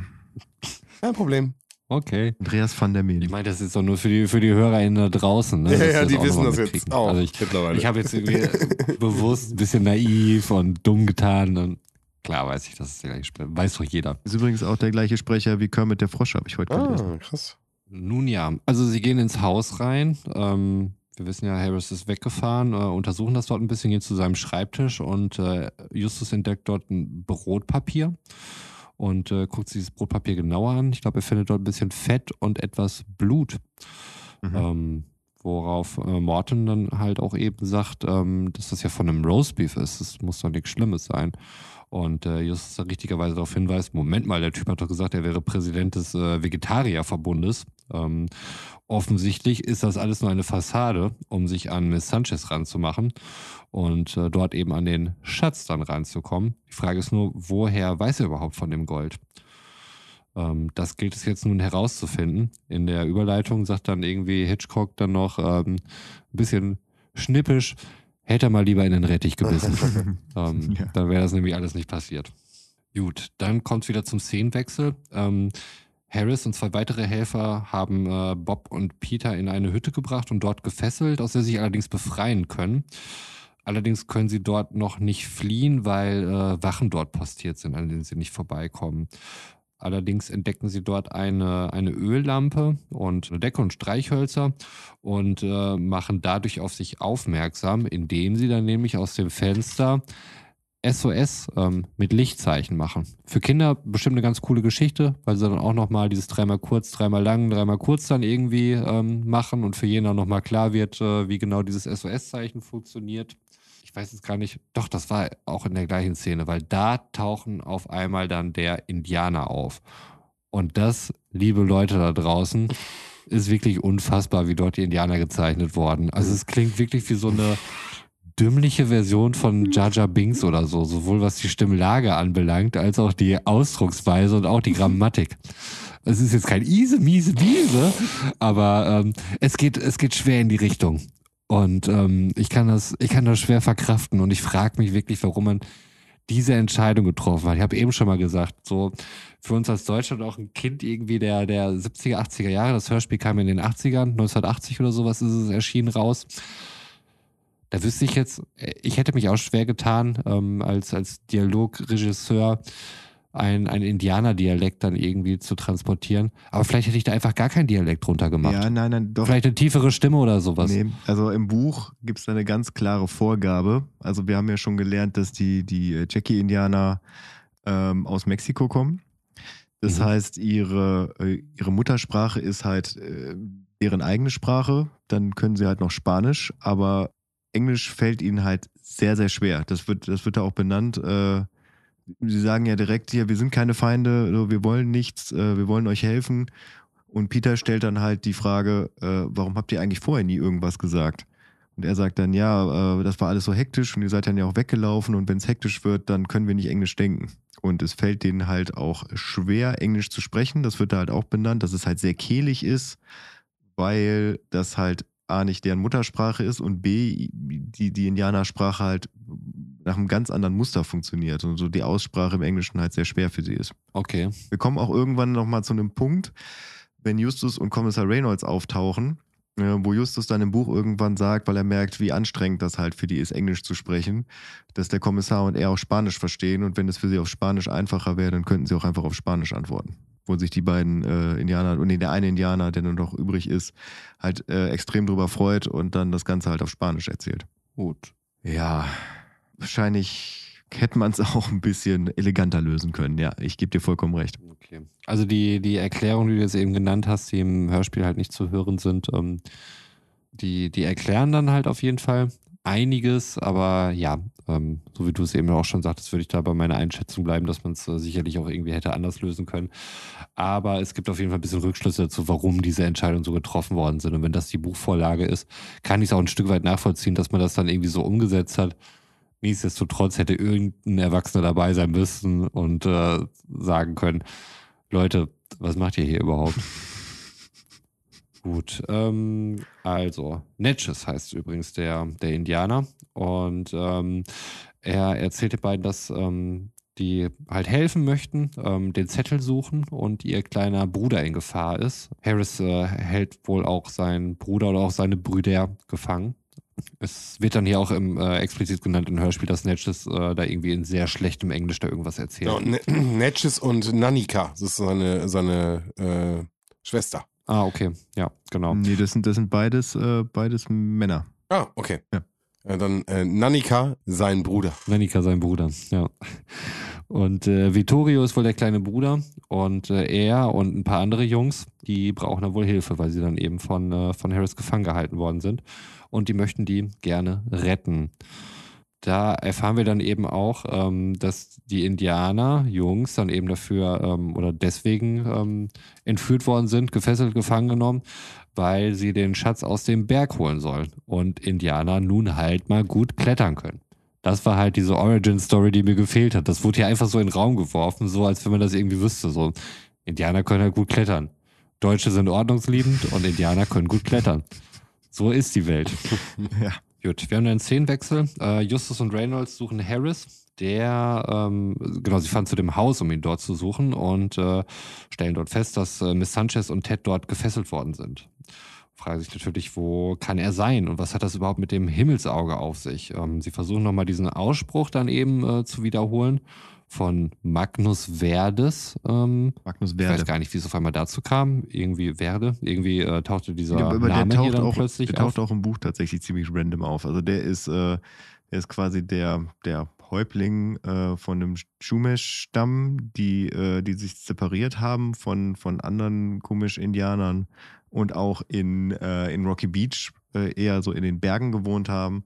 Kein Problem. Okay. Andreas van der Meen. Ich meine, das ist doch nur für die, für die HörerInnen da draußen. Ne? Ja, ja, die wissen das jetzt auch also ich, mittlerweile. Ich habe jetzt irgendwie [laughs] bewusst ein bisschen naiv und dumm getan. Und klar weiß ich, das ist der gleiche Sprecher. Weiß doch jeder. Ist übrigens auch der gleiche Sprecher wie Kermit der Frosch, habe ich heute ah, gelesen. krass. Nun ja, also sie gehen ins Haus rein. Ähm, wir wissen ja, Harris ist weggefahren, äh, untersuchen das dort ein bisschen, gehen zu seinem Schreibtisch und äh, Justus entdeckt dort ein Brotpapier und äh, guckt sich dieses Brotpapier genauer an. Ich glaube, er findet dort ein bisschen Fett und etwas Blut. Mhm. Ähm, worauf äh, Morton dann halt auch eben sagt, ähm, dass das ja von einem Roastbeef ist. Das muss doch nichts Schlimmes sein. Und äh, Justus richtigerweise darauf hinweist, Moment mal, der Typ hat doch gesagt, er wäre Präsident des äh, Vegetarierverbundes. Ähm, offensichtlich ist das alles nur eine Fassade, um sich an Miss Sanchez ranzumachen und äh, dort eben an den Schatz dann ranzukommen. Die Frage ist nur, woher weiß er überhaupt von dem Gold? Ähm, das gilt es jetzt nun herauszufinden. In der Überleitung sagt dann irgendwie Hitchcock dann noch ähm, ein bisschen schnippisch, hätte er mal lieber in den Rettich gebissen. [laughs] ähm, ja. Dann wäre das nämlich alles nicht passiert. Gut, dann kommt es wieder zum Szenenwechsel. Ähm, Harris und zwei weitere Helfer haben äh, Bob und Peter in eine Hütte gebracht und dort gefesselt, aus der sie sich allerdings befreien können. Allerdings können sie dort noch nicht fliehen, weil äh, Wachen dort postiert sind, an denen sie nicht vorbeikommen. Allerdings entdecken sie dort eine, eine Öllampe und eine Decke und Streichhölzer und äh, machen dadurch auf sich aufmerksam, indem sie dann nämlich aus dem Fenster SOS ähm, mit Lichtzeichen machen. Für Kinder bestimmt eine ganz coole Geschichte, weil sie dann auch nochmal dieses dreimal kurz, dreimal lang, dreimal kurz dann irgendwie ähm, machen und für jeden auch nochmal klar wird, äh, wie genau dieses SOS-Zeichen funktioniert ich weiß jetzt gar nicht, doch, das war auch in der gleichen Szene, weil da tauchen auf einmal dann der Indianer auf. Und das, liebe Leute da draußen, ist wirklich unfassbar, wie dort die Indianer gezeichnet wurden. Also es klingt wirklich wie so eine dümmliche Version von Jaja Binks oder so, sowohl was die Stimmlage anbelangt, als auch die Ausdrucksweise und auch die Grammatik. Es ist jetzt kein Ise, miese, miese, aber ähm, es, geht, es geht schwer in die Richtung. Und ähm, ich kann das, ich kann das schwer verkraften und ich frage mich wirklich, warum man diese Entscheidung getroffen hat. Ich habe eben schon mal gesagt, so für uns als Deutschland auch ein Kind irgendwie der, der 70er, 80er Jahre. Das Hörspiel kam in den 80ern, 1980 oder sowas ist es erschienen raus. Da wüsste ich jetzt, ich hätte mich auch schwer getan, ähm, als, als Dialogregisseur ein, ein Indianer-Dialekt dann irgendwie zu transportieren. Aber vielleicht hätte ich da einfach gar keinen Dialekt drunter gemacht. Ja, nein, nein, doch. Vielleicht eine tiefere Stimme oder sowas. Nee, also im Buch gibt es eine ganz klare Vorgabe. Also wir haben ja schon gelernt, dass die, die äh, Jackie-Indianer ähm, aus Mexiko kommen. Das mhm. heißt, ihre, äh, ihre Muttersprache ist halt äh, deren eigene Sprache. Dann können sie halt noch Spanisch, aber Englisch fällt ihnen halt sehr, sehr schwer. Das wird, das wird da auch benannt. Äh, sie sagen ja direkt hier, wir sind keine Feinde, wir wollen nichts, äh, wir wollen euch helfen. Und Peter stellt dann halt die Frage, äh, warum habt ihr eigentlich vorher nie irgendwas gesagt? Und er sagt dann, ja, das war alles so hektisch und ihr seid dann ja auch weggelaufen und wenn es hektisch wird, dann können wir nicht Englisch denken. Und es fällt denen halt auch schwer, Englisch zu sprechen. Das wird da halt auch benannt, dass es halt sehr kehlig ist, weil das halt A nicht deren Muttersprache ist und B die, die Indianersprache halt nach einem ganz anderen Muster funktioniert und so die Aussprache im Englischen halt sehr schwer für sie ist. Okay. Wir kommen auch irgendwann nochmal zu einem Punkt, wenn Justus und Kommissar Reynolds auftauchen, äh, wo Justus dann im Buch irgendwann sagt, weil er merkt, wie anstrengend das halt für die ist, Englisch zu sprechen, dass der Kommissar und er auch Spanisch verstehen und wenn es für sie auf Spanisch einfacher wäre, dann könnten sie auch einfach auf Spanisch antworten wo sich die beiden äh, Indianer und der eine Indianer, der nur noch übrig ist, halt äh, extrem drüber freut und dann das Ganze halt auf Spanisch erzählt. Gut. Ja, wahrscheinlich hätte man es [laughs] auch ein bisschen eleganter lösen können. Ja, ich gebe dir vollkommen recht. Okay. Also die, die Erklärungen, die du jetzt eben genannt hast, die im Hörspiel halt nicht zu hören sind, ähm, die, die erklären dann halt auf jeden Fall einiges, aber ja, ähm, so wie du es eben auch schon sagtest, würde ich da bei meiner Einschätzung bleiben, dass man es äh, sicherlich auch irgendwie hätte anders lösen können. Aber es gibt auf jeden Fall ein bisschen Rückschlüsse dazu, warum diese Entscheidungen so getroffen worden sind. Und wenn das die Buchvorlage ist, kann ich es auch ein Stück weit nachvollziehen, dass man das dann irgendwie so umgesetzt hat. Nichtsdestotrotz hätte irgendein Erwachsener dabei sein müssen und äh, sagen können, Leute, was macht ihr hier überhaupt? [laughs] Gut, ähm, also Natchez heißt übrigens der, der Indianer und ähm, er erzählt den beiden, dass ähm, die halt helfen möchten, ähm, den Zettel suchen und ihr kleiner Bruder in Gefahr ist. Harris äh, hält wohl auch seinen Bruder oder auch seine Brüder gefangen. Es wird dann hier auch im, äh, explizit genannt im Hörspiel, dass Natchez äh, da irgendwie in sehr schlechtem Englisch da irgendwas erzählt. Ja, [clears throat] Natchez und Nanika, das ist seine, seine äh, Schwester. Ah, okay. Ja, genau. Nee, das sind, das sind beides, äh, beides Männer. Ah, okay. Ja. Äh, dann äh, Nanika, sein Bruder. Nanika, sein Bruder, ja. Und äh, Vittorio ist wohl der kleine Bruder und äh, er und ein paar andere Jungs, die brauchen da wohl Hilfe, weil sie dann eben von, äh, von Harris gefangen gehalten worden sind. Und die möchten die gerne retten. Da erfahren wir dann eben auch, ähm, dass die Indianer, Jungs, dann eben dafür ähm, oder deswegen ähm, entführt worden sind, gefesselt, gefangen genommen, weil sie den Schatz aus dem Berg holen sollen. Und Indianer nun halt mal gut klettern können. Das war halt diese Origin-Story, die mir gefehlt hat. Das wurde hier einfach so in den Raum geworfen, so als wenn man das irgendwie wüsste. So, Indianer können halt gut klettern. Deutsche sind ordnungsliebend und Indianer können gut klettern. So ist die Welt. [laughs] ja. Gut, wir haben einen Szenenwechsel. Uh, Justus und Reynolds suchen Harris. Der, ähm, genau, sie fahren zu dem Haus, um ihn dort zu suchen und äh, stellen dort fest, dass äh, Miss Sanchez und Ted dort gefesselt worden sind fragen sich natürlich, wo kann er sein und was hat das überhaupt mit dem Himmelsauge auf sich? Ähm, sie versuchen nochmal diesen Ausspruch dann eben äh, zu wiederholen von Magnus Verdes. Ähm, Magnus Verde. Ich weiß gar nicht, wie es auf einmal dazu kam. Irgendwie Verde. Irgendwie äh, tauchte dieser ja, Name der taucht hier dann auch, plötzlich der taucht auch im Buch tatsächlich ziemlich random auf. Also der ist, äh, der ist quasi der, der Häuptling äh, von einem Chumesh-Stamm, die, äh, die sich separiert haben von, von anderen Kumisch-Indianern und auch in, äh, in Rocky Beach äh, eher so in den Bergen gewohnt haben.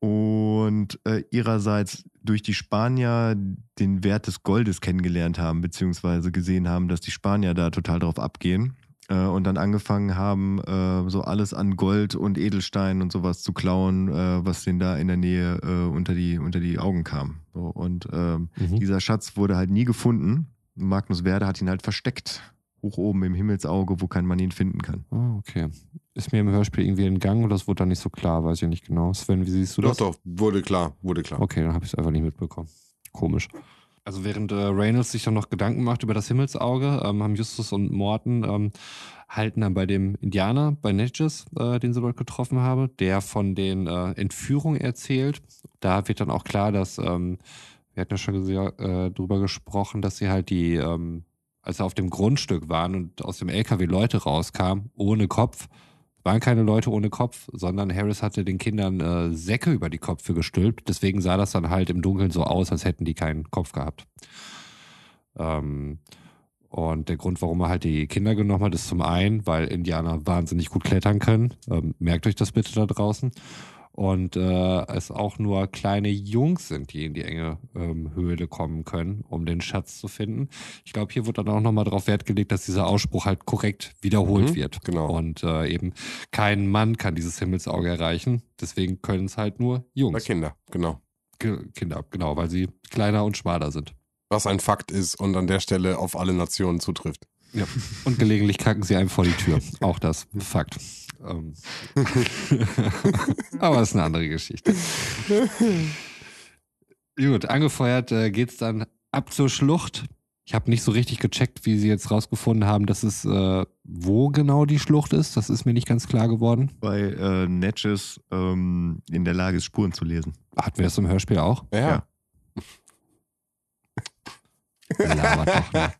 Und äh, ihrerseits durch die Spanier den Wert des Goldes kennengelernt haben, beziehungsweise gesehen haben, dass die Spanier da total drauf abgehen äh, und dann angefangen haben, äh, so alles an Gold und Edelstein und sowas zu klauen, äh, was denen da in der Nähe äh, unter, die, unter die Augen kam. So, und ähm, mhm. dieser Schatz wurde halt nie gefunden. Magnus Werde hat ihn halt versteckt hoch oben im Himmelsauge, wo kein Mann ihn finden kann. Oh, okay. Ist mir im Hörspiel irgendwie entgangen oder das wurde dann nicht so klar, weiß ich nicht genau. Sven, wie siehst du doch, das? Doch, doch, wurde klar, wurde klar. Okay, dann habe ich es einfach nicht mitbekommen. Komisch. Also während äh, Reynolds sich dann noch Gedanken macht über das Himmelsauge, ähm, haben Justus und Morten ähm, halten dann bei dem Indianer, bei Natchez, äh, den sie dort getroffen haben, der von den äh, Entführungen erzählt. Da wird dann auch klar, dass, ähm, wir hatten ja schon äh, drüber gesprochen, dass sie halt die ähm, als sie auf dem Grundstück waren und aus dem LKW Leute rauskamen, ohne Kopf, waren keine Leute ohne Kopf, sondern Harris hatte den Kindern äh, Säcke über die Köpfe gestülpt. Deswegen sah das dann halt im Dunkeln so aus, als hätten die keinen Kopf gehabt. Ähm, und der Grund, warum er halt die Kinder genommen hat, ist zum einen, weil Indianer wahnsinnig gut klettern können. Ähm, merkt euch das bitte da draußen und äh, es auch nur kleine Jungs sind, die in die enge ähm, Höhle kommen können, um den Schatz zu finden. Ich glaube, hier wird dann auch nochmal darauf Wert gelegt, dass dieser Ausspruch halt korrekt wiederholt mhm, wird. Genau. Und äh, eben kein Mann kann dieses Himmelsauge erreichen. Deswegen können es halt nur Jungs. Bei Kinder, genau. Ge Kinder, genau, weil sie kleiner und schmaler sind. Was ein Fakt ist und an der Stelle auf alle Nationen zutrifft. Ja. Und gelegentlich kacken sie einem vor die Tür. Auch das. Fakt. Ähm. [laughs] Aber das ist eine andere Geschichte. Gut, angefeuert äh, es dann ab zur Schlucht. Ich habe nicht so richtig gecheckt, wie sie jetzt rausgefunden haben, dass es äh, wo genau die Schlucht ist. Das ist mir nicht ganz klar geworden. Weil äh, Natchez ähm, in der Lage ist, Spuren zu lesen. Hatten wir das im Hörspiel auch? Ja. ja. Labert doch, ne?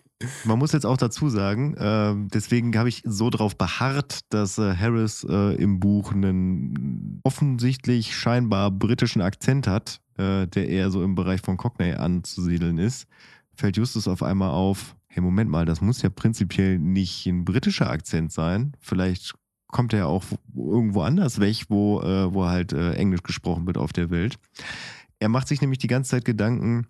[laughs] Man muss jetzt auch dazu sagen, äh, deswegen habe ich so darauf beharrt, dass äh, Harris äh, im Buch einen offensichtlich scheinbar britischen Akzent hat, äh, der eher so im Bereich von Cockney anzusiedeln ist. Fällt Justus auf einmal auf, hey, Moment mal, das muss ja prinzipiell nicht ein britischer Akzent sein. Vielleicht kommt er ja auch irgendwo anders weg, wo, äh, wo halt äh, Englisch gesprochen wird auf der Welt. Er macht sich nämlich die ganze Zeit Gedanken,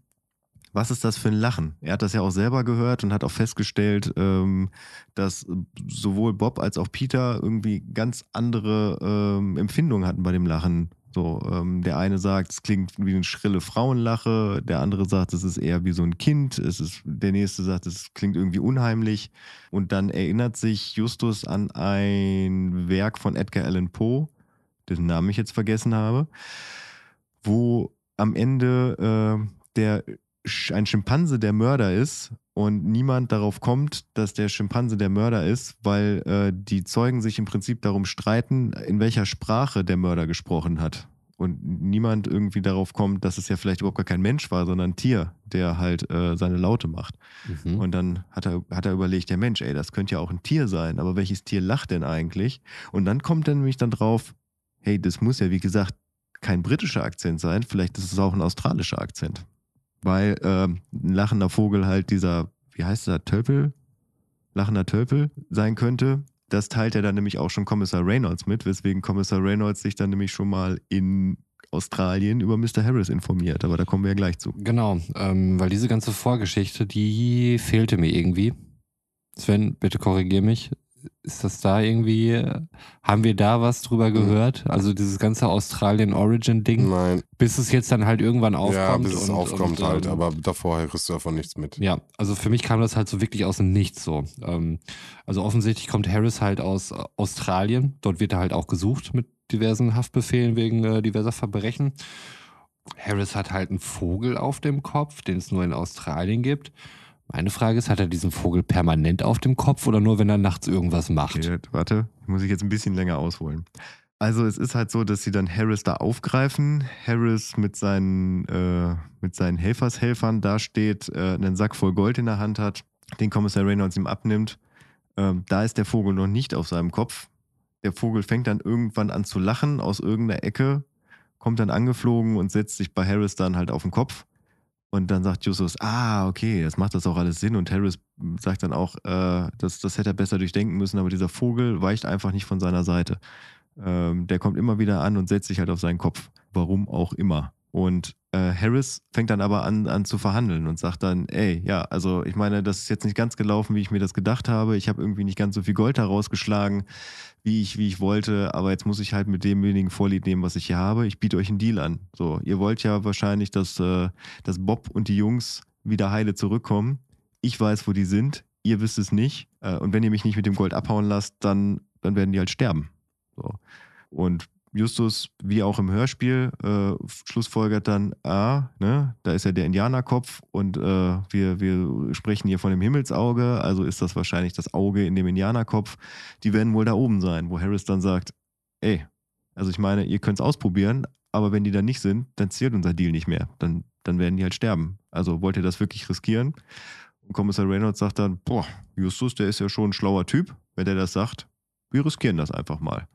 was ist das für ein Lachen? Er hat das ja auch selber gehört und hat auch festgestellt, ähm, dass sowohl Bob als auch Peter irgendwie ganz andere ähm, Empfindungen hatten bei dem Lachen. So, ähm, der eine sagt, es klingt wie eine schrille Frauenlache, der andere sagt, es ist eher wie so ein Kind, es ist, der nächste sagt, es klingt irgendwie unheimlich. Und dann erinnert sich Justus an ein Werk von Edgar Allan Poe, dessen Namen ich jetzt vergessen habe, wo am Ende äh, der ein Schimpanse der Mörder ist und niemand darauf kommt, dass der Schimpanse der Mörder ist, weil äh, die Zeugen sich im Prinzip darum streiten, in welcher Sprache der Mörder gesprochen hat. Und niemand irgendwie darauf kommt, dass es ja vielleicht überhaupt gar kein Mensch war, sondern ein Tier, der halt äh, seine Laute macht. Mhm. Und dann hat er, hat er überlegt, der Mensch, ey, das könnte ja auch ein Tier sein, aber welches Tier lacht denn eigentlich? Und dann kommt er nämlich dann drauf, hey, das muss ja, wie gesagt, kein britischer Akzent sein, vielleicht ist es auch ein australischer Akzent. Weil äh, ein lachender Vogel halt dieser, wie heißt der, Tölpel? Lachender Tölpel sein könnte. Das teilt er dann nämlich auch schon Kommissar Reynolds mit, weswegen Kommissar Reynolds sich dann nämlich schon mal in Australien über Mr. Harris informiert. Aber da kommen wir ja gleich zu. Genau, ähm, weil diese ganze Vorgeschichte, die fehlte mir irgendwie. Sven, bitte korrigier mich ist das da irgendwie, haben wir da was drüber hm. gehört? Also dieses ganze Australien Origin Ding? Nein. Bis es jetzt dann halt irgendwann aufkommt. Ja, bis es und, aufkommt und, halt, ähm, aber davor kriegst du davon nichts mit. Ja, also für mich kam das halt so wirklich aus dem Nichts so. Ähm, also offensichtlich kommt Harris halt aus Australien. Dort wird er halt auch gesucht mit diversen Haftbefehlen wegen äh, diverser Verbrechen. Harris hat halt einen Vogel auf dem Kopf, den es nur in Australien gibt. Meine Frage ist, hat er diesen Vogel permanent auf dem Kopf oder nur, wenn er nachts irgendwas macht? Okay, warte, muss ich jetzt ein bisschen länger ausholen. Also es ist halt so, dass sie dann Harris da aufgreifen. Harris mit seinen, äh, mit seinen Helfershelfern da steht, äh, einen Sack voll Gold in der Hand hat, den Kommissar Reynolds ihm abnimmt. Ähm, da ist der Vogel noch nicht auf seinem Kopf. Der Vogel fängt dann irgendwann an zu lachen aus irgendeiner Ecke, kommt dann angeflogen und setzt sich bei Harris dann halt auf den Kopf. Und dann sagt Justus, ah, okay, das macht das auch alles Sinn. Und Harris sagt dann auch, äh, das, das hätte er besser durchdenken müssen, aber dieser Vogel weicht einfach nicht von seiner Seite. Ähm, der kommt immer wieder an und setzt sich halt auf seinen Kopf. Warum auch immer. Und äh, Harris fängt dann aber an, an zu verhandeln und sagt dann, ey, ja, also ich meine, das ist jetzt nicht ganz gelaufen, wie ich mir das gedacht habe. Ich habe irgendwie nicht ganz so viel Gold herausgeschlagen wie ich, wie ich wollte, aber jetzt muss ich halt mit dem wenigen Vorlieb nehmen, was ich hier habe. Ich biete euch einen Deal an. So, ihr wollt ja wahrscheinlich, dass, äh, dass Bob und die Jungs wieder heile zurückkommen. Ich weiß, wo die sind. Ihr wisst es nicht. Äh, und wenn ihr mich nicht mit dem Gold abhauen lasst, dann, dann werden die halt sterben. So. Und Justus, wie auch im Hörspiel, äh, schlussfolgert dann, ah, ne, da ist ja der Indianerkopf und äh, wir, wir sprechen hier von dem Himmelsauge, also ist das wahrscheinlich das Auge in dem Indianerkopf. Die werden wohl da oben sein, wo Harris dann sagt, ey, also ich meine, ihr könnt es ausprobieren, aber wenn die da nicht sind, dann zählt unser Deal nicht mehr. Dann, dann werden die halt sterben. Also wollt ihr das wirklich riskieren? Und Kommissar Reynolds sagt dann, boah, Justus, der ist ja schon ein schlauer Typ, wenn der das sagt. Wir riskieren das einfach mal.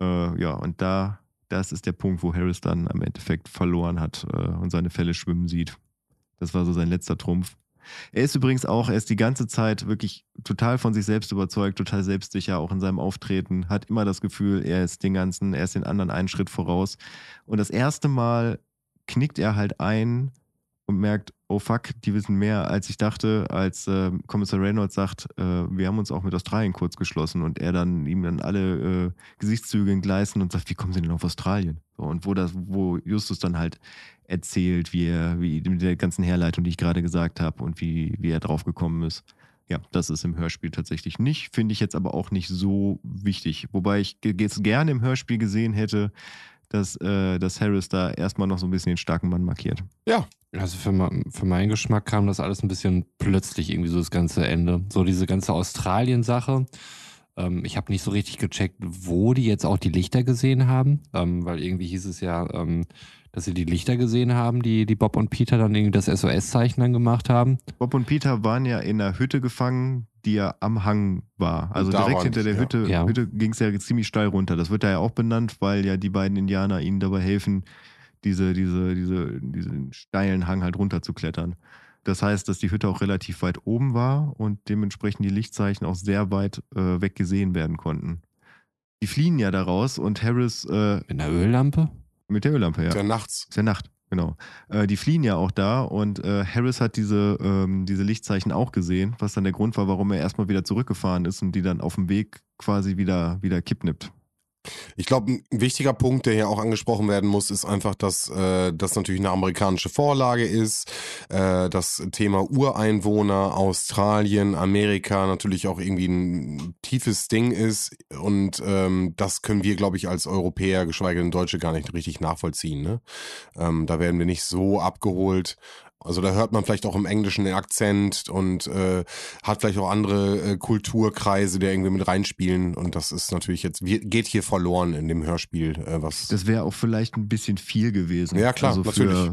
Äh, ja, und da, das ist der Punkt, wo Harris dann am Endeffekt verloren hat äh, und seine Fälle schwimmen sieht. Das war so sein letzter Trumpf. Er ist übrigens auch, er ist die ganze Zeit wirklich total von sich selbst überzeugt, total selbstsicher, auch in seinem Auftreten, hat immer das Gefühl, er ist den ganzen, er ist den anderen einen Schritt voraus. Und das erste Mal knickt er halt ein und merkt, oh fuck, die wissen mehr, als ich dachte, als äh, Kommissar Reynolds sagt, äh, wir haben uns auch mit Australien kurz geschlossen und er dann ihm dann alle äh, Gesichtszüge entgleisen und sagt, wie kommen sie denn auf Australien? So, und wo das, wo Justus dann halt erzählt, wie er, wie mit der ganzen Herleitung, die ich gerade gesagt habe und wie, wie er drauf gekommen ist. Ja, das ist im Hörspiel tatsächlich nicht, finde ich jetzt aber auch nicht so wichtig. Wobei ich es gerne im Hörspiel gesehen hätte, dass, äh, dass Harris da erstmal noch so ein bisschen den starken Mann markiert. Ja. Also für, für meinen Geschmack kam das alles ein bisschen plötzlich irgendwie so das ganze Ende. So diese ganze Australien-Sache. Ähm, ich habe nicht so richtig gecheckt, wo die jetzt auch die Lichter gesehen haben, ähm, weil irgendwie hieß es ja, ähm, dass sie die Lichter gesehen haben, die, die Bob und Peter dann irgendwie das SOS-Zeichen dann gemacht haben. Bob und Peter waren ja in einer Hütte gefangen, die ja am Hang war. Also direkt hinter der Hütte, ja. Hütte ging es ja ziemlich steil runter. Das wird da ja auch benannt, weil ja die beiden Indianer ihnen dabei helfen, diese, diese, diese, diesen steilen Hang halt runter zu klettern. Das heißt, dass die Hütte auch relativ weit oben war und dementsprechend die Lichtzeichen auch sehr weit äh, weg gesehen werden konnten. Die fliehen ja daraus und Harris. Äh, Mit einer Öllampe? Mit der Öllampe, ja. Ist ja nachts. Ist ja Nacht, genau. Äh, die fliehen ja auch da und äh, Harris hat diese, ähm, diese Lichtzeichen auch gesehen, was dann der Grund war, warum er erstmal wieder zurückgefahren ist und die dann auf dem Weg quasi wieder, wieder kippnippt. Ich glaube, ein wichtiger Punkt, der hier auch angesprochen werden muss, ist einfach, dass äh, das natürlich eine amerikanische Vorlage ist. Äh, das Thema Ureinwohner, Australien, Amerika natürlich auch irgendwie ein tiefes Ding ist. Und ähm, das können wir, glaube ich, als Europäer, geschweige denn Deutsche, gar nicht richtig nachvollziehen. Ne? Ähm, da werden wir nicht so abgeholt. Also da hört man vielleicht auch im Englischen den Akzent und äh, hat vielleicht auch andere äh, Kulturkreise, die irgendwie mit reinspielen. Und das ist natürlich jetzt, geht hier verloren in dem Hörspiel. Äh, was das wäre auch vielleicht ein bisschen viel gewesen. Ja, klar, also natürlich.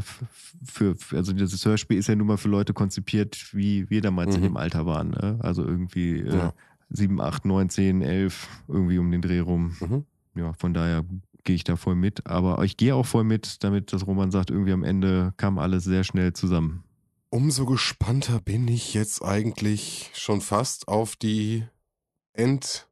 Für, für, also dieses Hörspiel ist ja nun mal für Leute konzipiert, wie wir damals mhm. in dem Alter waren. Ne? Also irgendwie äh, ja. 7, 8, 9, 10, 11, irgendwie um den Dreh rum. Mhm. Ja, von daher gehe ich da voll mit. Aber ich gehe auch voll mit, damit das Roman sagt, irgendwie am Ende kam alles sehr schnell zusammen. Umso gespannter bin ich jetzt eigentlich schon fast auf die End.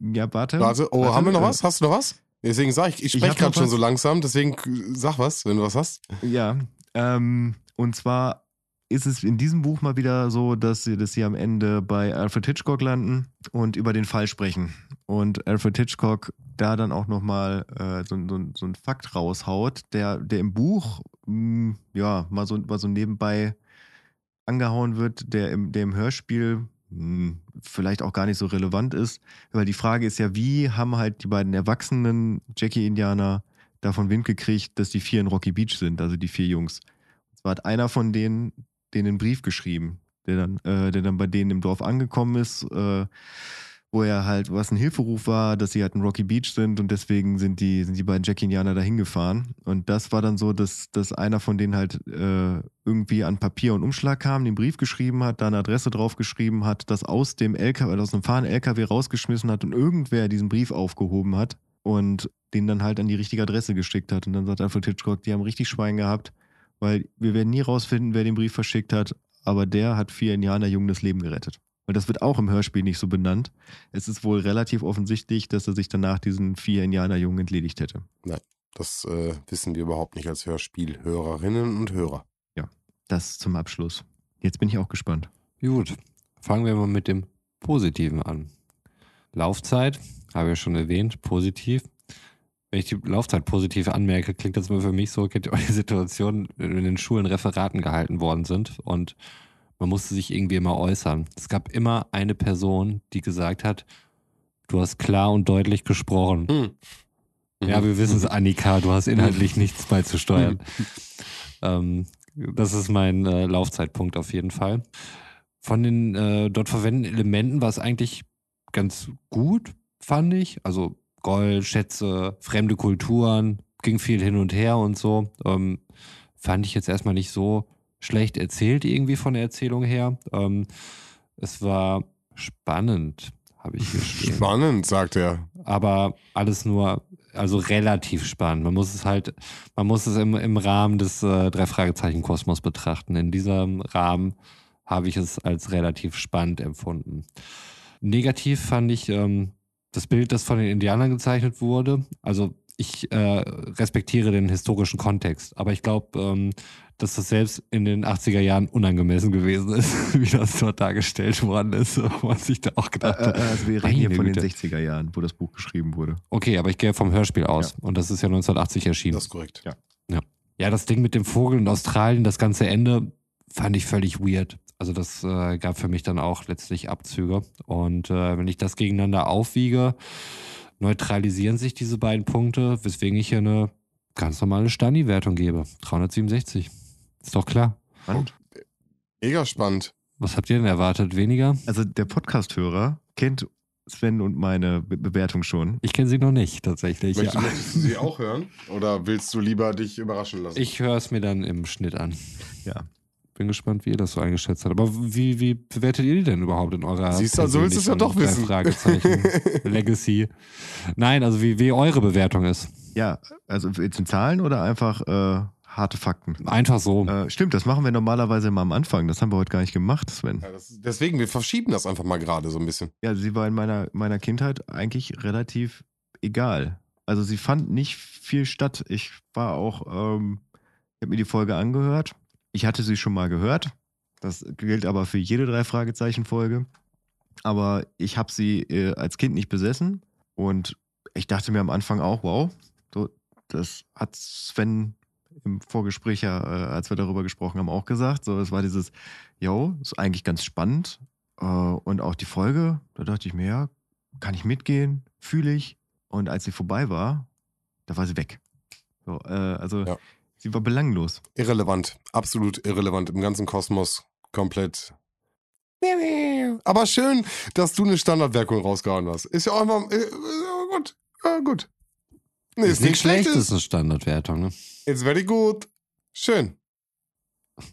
Ja, warte. Warte, oh, warte, haben wir noch äh, was? Hast du noch was? Deswegen sag ich, ich spreche gerade schon so langsam, deswegen sag was, wenn du was hast. Ja, ähm, und zwar ist es in diesem Buch mal wieder so, dass sie, dass sie am Ende bei Alfred Hitchcock landen und über den Fall sprechen. Und Alfred Hitchcock da dann auch nochmal äh, so, so, so einen Fakt raushaut, der, der im Buch mh, ja mal so, mal so nebenbei angehauen wird, der im, der im Hörspiel mh, vielleicht auch gar nicht so relevant ist. Weil die Frage ist ja, wie haben halt die beiden erwachsenen Jackie-Indianer davon Wind gekriegt, dass die vier in Rocky Beach sind, also die vier Jungs. Und zwar hat einer von denen denen einen Brief geschrieben, der dann, äh, der dann bei denen im Dorf angekommen ist, äh, wo er halt, was ein Hilferuf war, dass sie halt in Rocky Beach sind und deswegen sind die, sind die beiden Jackie-Indianer da hingefahren. Und das war dann so, dass, dass einer von denen halt äh, irgendwie an Papier und Umschlag kam, den Brief geschrieben hat, da eine Adresse draufgeschrieben hat, das aus dem LKW, also aus einem fahrenden LKW rausgeschmissen hat und irgendwer diesen Brief aufgehoben hat und den dann halt an die richtige Adresse geschickt hat. Und dann sagt Alfred Hitchcock, die haben richtig Schwein gehabt, weil wir werden nie rausfinden, wer den Brief verschickt hat, aber der hat vier Indianerjungen das Leben gerettet. Weil das wird auch im Hörspiel nicht so benannt. Es ist wohl relativ offensichtlich, dass er sich danach diesen vier Indianerjungen entledigt hätte. Das äh, wissen wir überhaupt nicht als Hörspielhörerinnen und Hörer. Das zum Abschluss. Jetzt bin ich auch gespannt. Gut, fangen wir mal mit dem Positiven an. Laufzeit, habe ich ja schon erwähnt, positiv. Wenn ich die Laufzeit positiv anmerke, klingt das immer für mich so, kennt ihr die Situation, wenn in den Schulen Referaten gehalten worden sind und man musste sich irgendwie immer äußern. Es gab immer eine Person, die gesagt hat, du hast klar und deutlich gesprochen. Hm. Ja, wir wissen es, Annika, du hast inhaltlich nichts beizusteuern. ähm, das ist mein äh, Laufzeitpunkt auf jeden Fall. Von den äh, dort verwendeten Elementen war es eigentlich ganz gut, fand ich. Also Gold, Schätze, fremde Kulturen, ging viel hin und her und so. Ähm, fand ich jetzt erstmal nicht so schlecht erzählt irgendwie von der Erzählung her. Ähm, es war spannend, habe ich geschrieben Spannend, sagt er. aber alles nur, also relativ spannend. Man muss es halt, man muss es im, im Rahmen des äh, Drei-Fragezeichen-Kosmos betrachten. In diesem Rahmen habe ich es als relativ spannend empfunden. Negativ fand ich ähm, das Bild, das von den Indianern gezeichnet wurde. Also ich äh, respektiere den historischen Kontext, aber ich glaube, ähm, dass das selbst in den 80er Jahren unangemessen gewesen ist, [laughs] wie das dort dargestellt worden ist, wo man sich da auch gedacht hat. also wir reden hier von den Güte. 60er Jahren, wo das Buch geschrieben wurde. Okay, aber ich gehe vom Hörspiel aus. Und das ist ja 1980 erschienen. Das ist korrekt. ja, das Ding mit dem Vogel in Australien, das ganze Ende, fand ich völlig weird. Also das äh, gab für mich dann auch letztlich Abzüge. Und äh, wenn ich das gegeneinander aufwiege, neutralisieren sich diese beiden Punkte, weswegen ich hier eine ganz normale Stani-Wertung gebe. 367. Ist doch klar. Spannend. Mega spannend. Was habt ihr denn erwartet? Weniger? Also der Podcast-Hörer kennt Sven und meine Be Bewertung schon. Ich kenne sie noch nicht, tatsächlich. Möchtest, Ja. möchtest du sie auch hören? Oder willst du lieber dich überraschen lassen? Ich höre es mir dann im Schnitt an. Ja. Bin gespannt, wie ihr das so eingeschätzt habt. Aber wie, wie bewertet ihr die denn überhaupt in eurer Siehst du, also willst du es ja doch wissen. Fragezeichen [laughs] Legacy? Nein, also wie, wie eure Bewertung ist. Ja, also jetzt in Zahlen oder einfach äh, harte Fakten? Einfach so. Äh, stimmt, das machen wir normalerweise immer am Anfang. Das haben wir heute gar nicht gemacht, Sven. Ja, das, deswegen, wir verschieben das einfach mal gerade so ein bisschen. Ja, sie war in meiner, meiner Kindheit eigentlich relativ egal. Also sie fand nicht viel statt. Ich war auch, ähm, ich habe mir die Folge angehört. Ich hatte sie schon mal gehört. Das gilt aber für jede drei Fragezeichen Folge. Aber ich habe sie äh, als Kind nicht besessen und ich dachte mir am Anfang auch, wow, so, das hat Sven im Vorgespräch ja, äh, als wir darüber gesprochen haben, auch gesagt. So, es war dieses, yo, ist eigentlich ganz spannend. Äh, und auch die Folge, da dachte ich mir, ja, kann ich mitgehen, fühle ich. Und als sie vorbei war, da war sie weg. So, äh, also Ja. sie war belanglos. Irrelevant. Absolut irrelevant. Im ganzen Kosmos komplett. Aber schön, dass du eine Standardwirkung rausgehauen hast. Ist ja auch immer äh, gut. Ja, gut. Nee, ist, nicht schlecht. Das ist eine Standardwertung, ne? It's very good. Schön.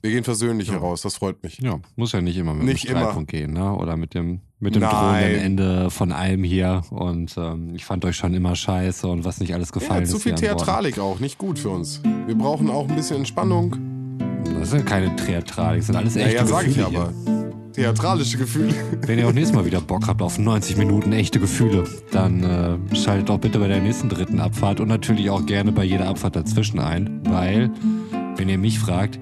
Wir gehen versöhnlich Ja. heraus, das freut mich. Ja, muss ja nicht immer mit Nicht dem. Streitpunkt gehen, ne? Oder mit dem mit dem drohenden Ende von allem hier. Und ähm, ich fand euch schon immer scheiße und was nicht alles gefallen Ja, ist. zu viel. Theatralik auch, nicht gut für uns. Wir brauchen auch ein bisschen Entspannung. Das sind keine Theatralik, das sind alles echte Naja, sag ich aber. hier. Theatralische Gefühle. [laughs] Wenn ihr auch nächstes Mal wieder Bock habt auf 90 Minuten echte Gefühle, dann äh, schaltet auch bitte bei der nächsten dritten Abfahrt und natürlich auch gerne bei jeder Abfahrt dazwischen ein, weil, wenn ihr mich fragt,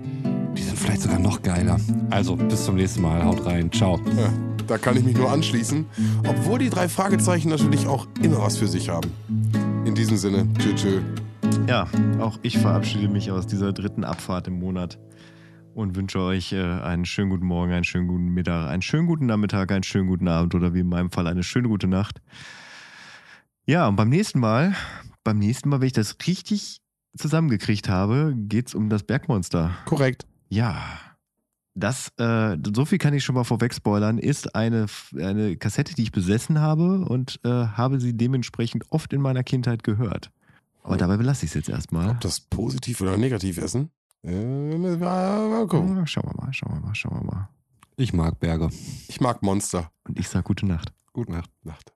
die sind vielleicht sogar noch geiler. Also, bis zum nächsten Mal. Haut rein. Ciao. Ja, da kann ich mich nur anschließen. Obwohl die drei Fragezeichen natürlich auch immer was für sich haben. In diesem Sinne, tschö, tschö. Ja, auch ich verabschiede mich aus dieser dritten Abfahrt im Monat und wünsche euch äh, einen schönen guten Morgen, einen schönen guten Mittag, einen schönen guten Nachmittag, einen schönen guten Abend oder wie in meinem Fall eine schöne gute Nacht. Ja, und beim nächsten Mal, beim nächsten Mal, wenn ich das richtig zusammengekriegt habe, geht's um das Bergmonster. Korrekt. Ja. Das, äh, so viel kann ich schon mal vorweg spoilern, ist eine, eine Kassette, die ich besessen habe und äh, habe sie dementsprechend oft in meiner Kindheit gehört. Aber dabei belasse ich es jetzt erstmal. Ob das positiv oder negativ essen? Äh, mal gucken. Ja, Schauen wir mal, schauen wir mal, schauen wir mal. Ich mag Berge. Ich mag Monster. Und ich sage gute Nacht. Gute Nacht. Nacht.